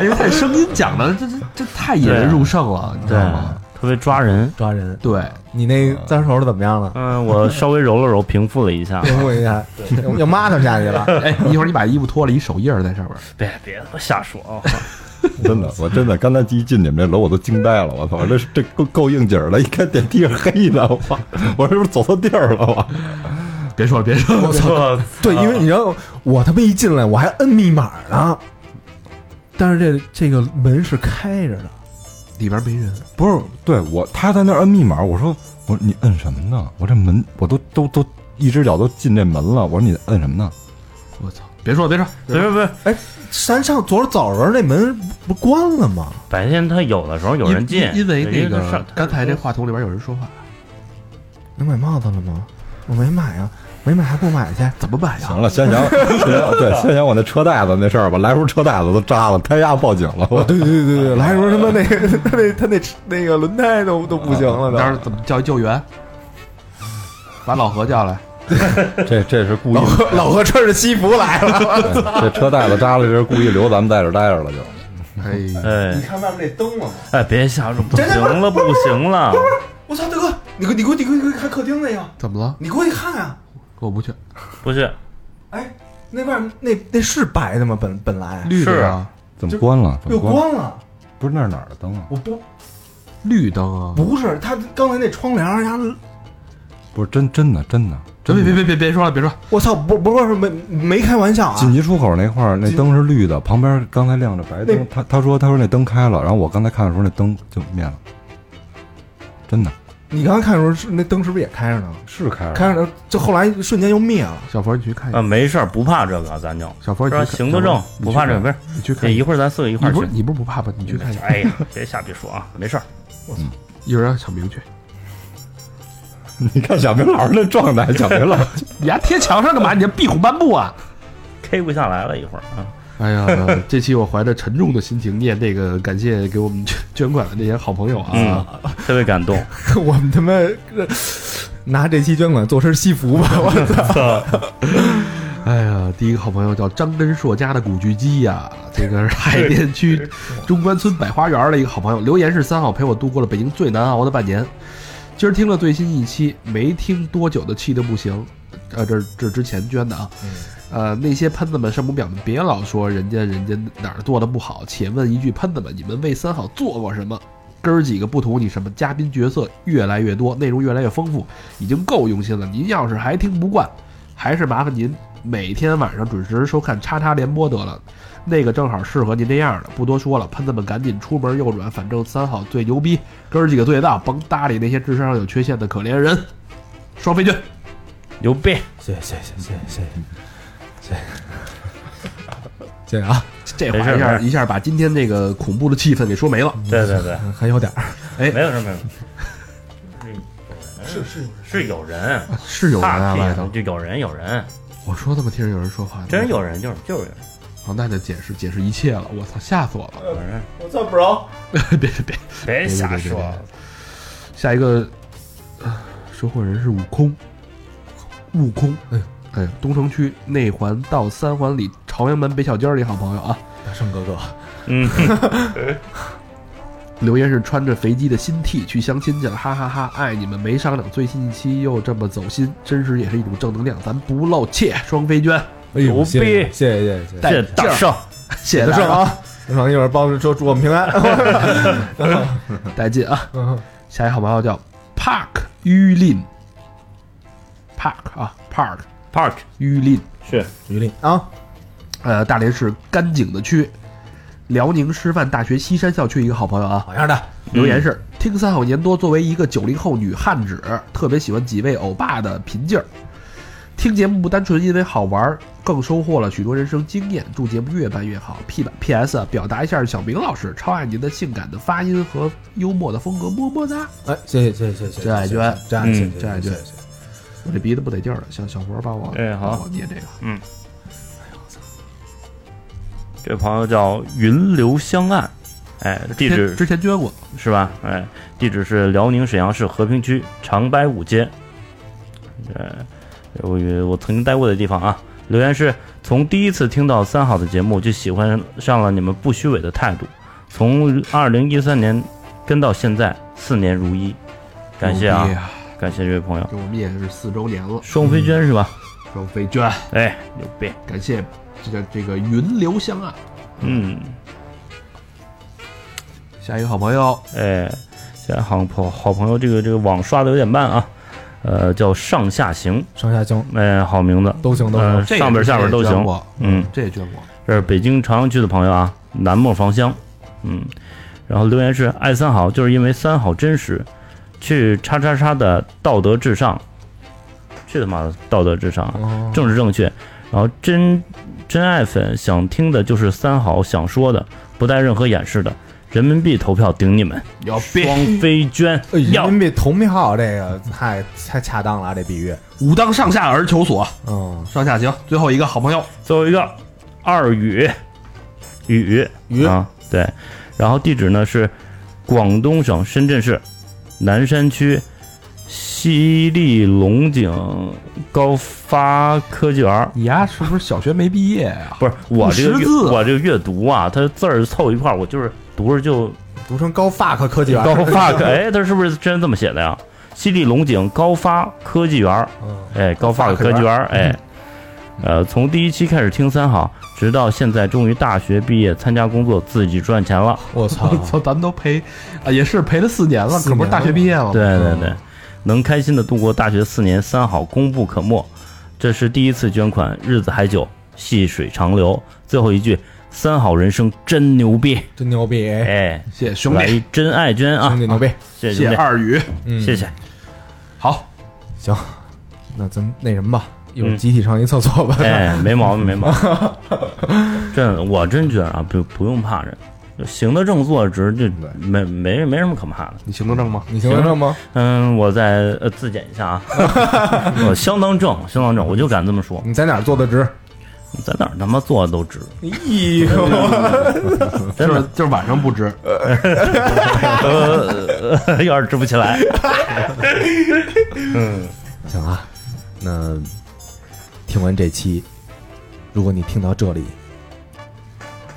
因为他这声音讲的这这这太引人入胜了，你知对道吗？，特别抓人。抓人。对，你那脏手怎么样了？嗯，我稍微揉了揉，平复了一下。平复一下，要要抹他下去了。哎，一会儿你把衣服脱了，一手印儿在上面。别别他妈瞎说啊！真的，我真的刚才一进你们这楼，我都惊呆了。我操，这这够够应景儿的。一看电梯是黑的，我操，我是不是走错地儿了？我 别说了，别说了，我操！对，因为你知道，我他妈一进来我还摁密码呢，但是这这个门是开着的。里边没人，不是，对我他在那儿摁密码，我说我说你摁什么呢？我这门我都都都一只脚都进这门了，我说你摁什么呢？我操！别说了，别说了，别别别，哎，山上昨儿早上那门不关了吗？白天他有的时候有人进，因因为那个上刚才这话筒里边有人说话，你买帽子了吗？我没买啊，没买还不买去？怎么办呀？行了，先想对，先想我那车带子那事儿吧，来时候车带子都扎了，胎压报警了。对对对对，来时候他妈那个 他那他那那个轮胎都都不行了都。到时候怎么叫一救援？把老何叫来，这这是故意老，何老何穿着西服来了，这车带子扎了，这是故意留咱们在这待着了就。哎，哎看外面那灯了吗？哎，别瞎说，不行了，不行了，我操，大哥，你给我你给我你给我你给我看客厅那个，怎么了？你过去看啊！我不去。不是，哎，那块儿那那是白的吗？本本来绿的呀，怎么关了？怎又么关了？关了，不是那是哪儿的灯啊？我不绿灯啊！不是他刚才那窗帘儿呀，不是真真的真的。别别别别别别说了，别说了，我操，不不是没没开玩笑啊！紧急出口那块儿，那灯是绿的，旁边刚才亮着白灯。他他说他说那灯开了，然后我刚才看的时候那灯就灭了，真的你刚才看的时候是那灯是不是也开着呢？是开着。开着，就后来瞬间又灭了。小佛你去看一下啊，下，没事儿，不怕这个，咱就小佛行得正，不怕这个，不是。你去看这一会儿咱四个一块儿去你不是。你不是不怕吧？你去看一下，哎呀，别瞎别说啊，没事儿。我操一会儿让小明去，你看小明老师那状态，小明老师 你还贴墙上干嘛？你这壁虎漫步啊！K 不下来了，一会儿啊。哎呀，这期我怀着沉重的心情念这个，感谢给我们捐捐款的那些好朋友啊！嗯，特别感动。我们他妈呃拿这期捐款做身西服吧！我 操，哎呀，第一个好朋友叫张根硕家的古巨基呀，这个是海淀区中关村百花园的一个好朋友，留言是三号陪我度过了北京最难熬的半年。今儿听了最新一期，没听多久的气的不行，呃，这这之前捐的啊，呃，那些喷子们、圣母婊们，别老说人家人家哪儿做的不好，且问一句，喷子们，你们为三好做过什么？哥儿几个不图你什么，嘉宾角色越来越多，内容越来越丰富，已经够用心了。您要是还听不惯，还是麻烦您每天晚上准时收看叉叉联播得了，那个正好适合您这样的。不多说了，喷子们赶紧出门右转，反正三好最牛逼，哥儿几个最大，甭搭理那些智商上有缺陷的可怜人。双飞娟，牛逼！谢谢谢谢谢谢谢谢谢谢啊！这话一下没事没事一下把今天这个恐怖的气氛给说没了。对对对，还有点儿，没有什么，是是是有人，是有人啊，外头。就有人有人，我说他妈听着有人说话呢，真有人，就是就是有人好，那就解释解释一切了。我操，吓死我了！有人，我操，bro！别 别别，别瞎说。下一个，呃收货人是悟空，悟空，哎呦哎，东城区内环到三环里朝阳门北小街儿里好朋友啊，大圣哥哥，嗯，留言是穿着肥鸡的新 T 去相亲去了，哈哈哈爱你们没商量，最新一期又这么走心，真实也是一种正能量，咱不露怯，双飞娟，哎呦，牛谢逼谢谢谢谢谢 谢谢大圣，谢谢大圣，啊！大圣一会儿帮着说祝我们平安。带劲啊！嗯下一好朋友叫 Park 于林，Park 啊，Park Park 于林，是于林啊，呃，大连市甘井的区，辽宁师范大学西山校区一个好朋友啊，好样的，留言是：听三好年多，作为一个九零后女汉子，特别喜欢几位欧巴的平劲儿。听节目不单纯因为好玩，更收获了许多人生经验。祝节目越办越好。P 版 P.S. 啊表达一下，小明老师超爱您的性感的发音和幽默的风格，么么哒。哎，谢谢谢谢谢谢，真爱娟真爱娟，嗯谢谢真爱娟谢谢我这鼻子不得劲儿了，像小佛帮我，哎好帮我念这个。这位朋友叫云流香岸，哎，地址之前捐过，是吧？哎，地址是辽宁沈阳市和平区长白五街。呃，由于我曾经待过的地方啊。留言是从第一次听到三好的节目就喜欢上了你们不虚伪的态度，从二零一三年跟到现在四年如一，感谢啊！感谢这位朋友，这我们也是四周年了，双飞娟是吧？双飞娟，哎，牛逼，感谢这个这个云流香啊。嗯，下一个好朋友。哎，现在好朋好朋友这个这个网刷的有点慢啊，呃，叫上下行，上下行。哎，好名字，都行都呃行，这上边下边都行。嗯，这也捐过。这是北京朝阳区的朋友啊，南磨房乡，嗯，然后留言是爱三好，就是因为三好真实，去叉叉叉的道德至上，去他妈的道德至上政治正确，然后真真爱粉想听的就是三好想说的，不带任何掩饰的，人民币投票顶你们，要逼双飞娟。哎人要民币投票这个太太恰当了啊，这比喻，武当上下而求索，嗯，上下行。最后一个好朋友。最后一个二宇。宇。鱼啊，对，然后地址呢是广东省深圳市南山区西丽龙井高发科技园。你丫是不是小学没毕业呀、不是我这个我这个阅读啊，它字儿凑一块儿，我就是读着就读成高 fuck 科技园，高发科，哎，它是不是真这么写的呀？西丽龙井高发科技园，嗯，哎，高发科技园，哎，呃，从第一期开始听三好，直到现在终于大学毕业参加工作，自己赚钱了。我操我 操，咱们都陪啊，也是陪了四年了，四可不是大学毕业了吗？对对对，能开心的度过大学四年，三好功不可没。这是第一次捐款，日子还久，细水长流。最后一句，三好人生真牛逼！真牛逼，哎，谢谢兄弟，来一真爱捐啊兄！弟牛逼，谢谢，谢谢二宇，嗯谢谢。好，行，那咱那什么吧，一会儿集体上一厕所吧。哎，没毛病，没毛病。真，我真觉得啊，不不用怕人，行得正，坐得直，就没没没什么可怕的。你行得正吗？你行得正吗？嗯，我再呃自检一下啊，我相当正，相当正，我就敢这么说，你在哪儿坐的直？在哪儿他妈坐的都直，哎呦，真的就是就是晚上不直，呃，有点直不起来。嗯行啊，那听完这期，如果你听到这里，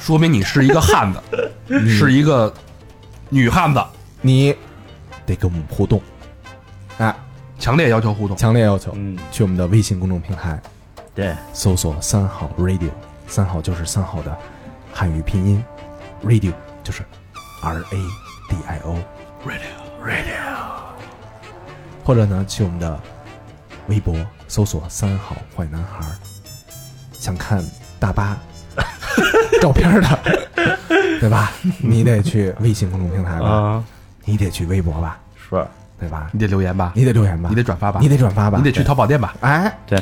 说明你是一个汉子，是一个女汉子，你得跟我们互动，哎，强烈要求互动。强烈要求嗯，去我们的微信公众平台对，搜索“三号 radio”，三号就是三号的汉语拼音，radio 就是 R A D I O radio radio，或者呢去我们的微博搜索“三好坏男孩”，想看大巴 照片的，对吧？你得去微信公众平台吧，啊，你得去微博吧，是，对吧？你得留言吧，你得留言吧，你得转发吧，你得转发吧，你得去淘宝店吧，哎，对。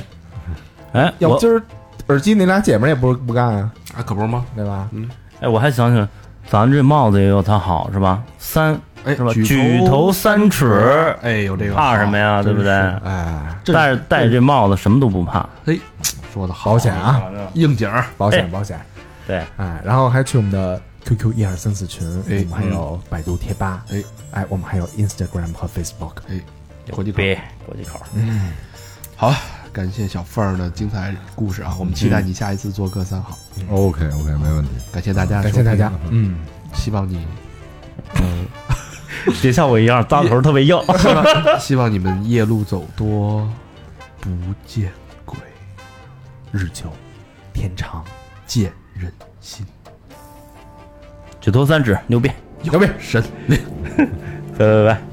哎，我要不今儿耳机那俩姐们儿也不不干啊，啊，可不是吗？对吧？嗯。哎，我还想想，咱这帽子也有它好是吧？三哎，是吧？举举头三尺，哎，有这个怕什么呀？对不对？哎，这戴着戴着这帽子什么都不怕。哎，说的好保险啊，应景儿，保险哎保险，对，哎，然后还去我们的 QQ 一二三四群，我哎们还有百度贴吧，哎哎，我们还有 Instagram 和 Facebook，哎，国际口别国际口。嗯好，感谢小凤儿的精彩故事啊！我们期待你下一次做客三好，OK OK，没问题。感谢大家，感谢大家，，嗯，希望你，别像我一样，大头特别硬。希 望希望你们夜路走多，不见鬼，日久天长，见人心，举头三指，牛逼！牛逼！神灵。拜 拜拜。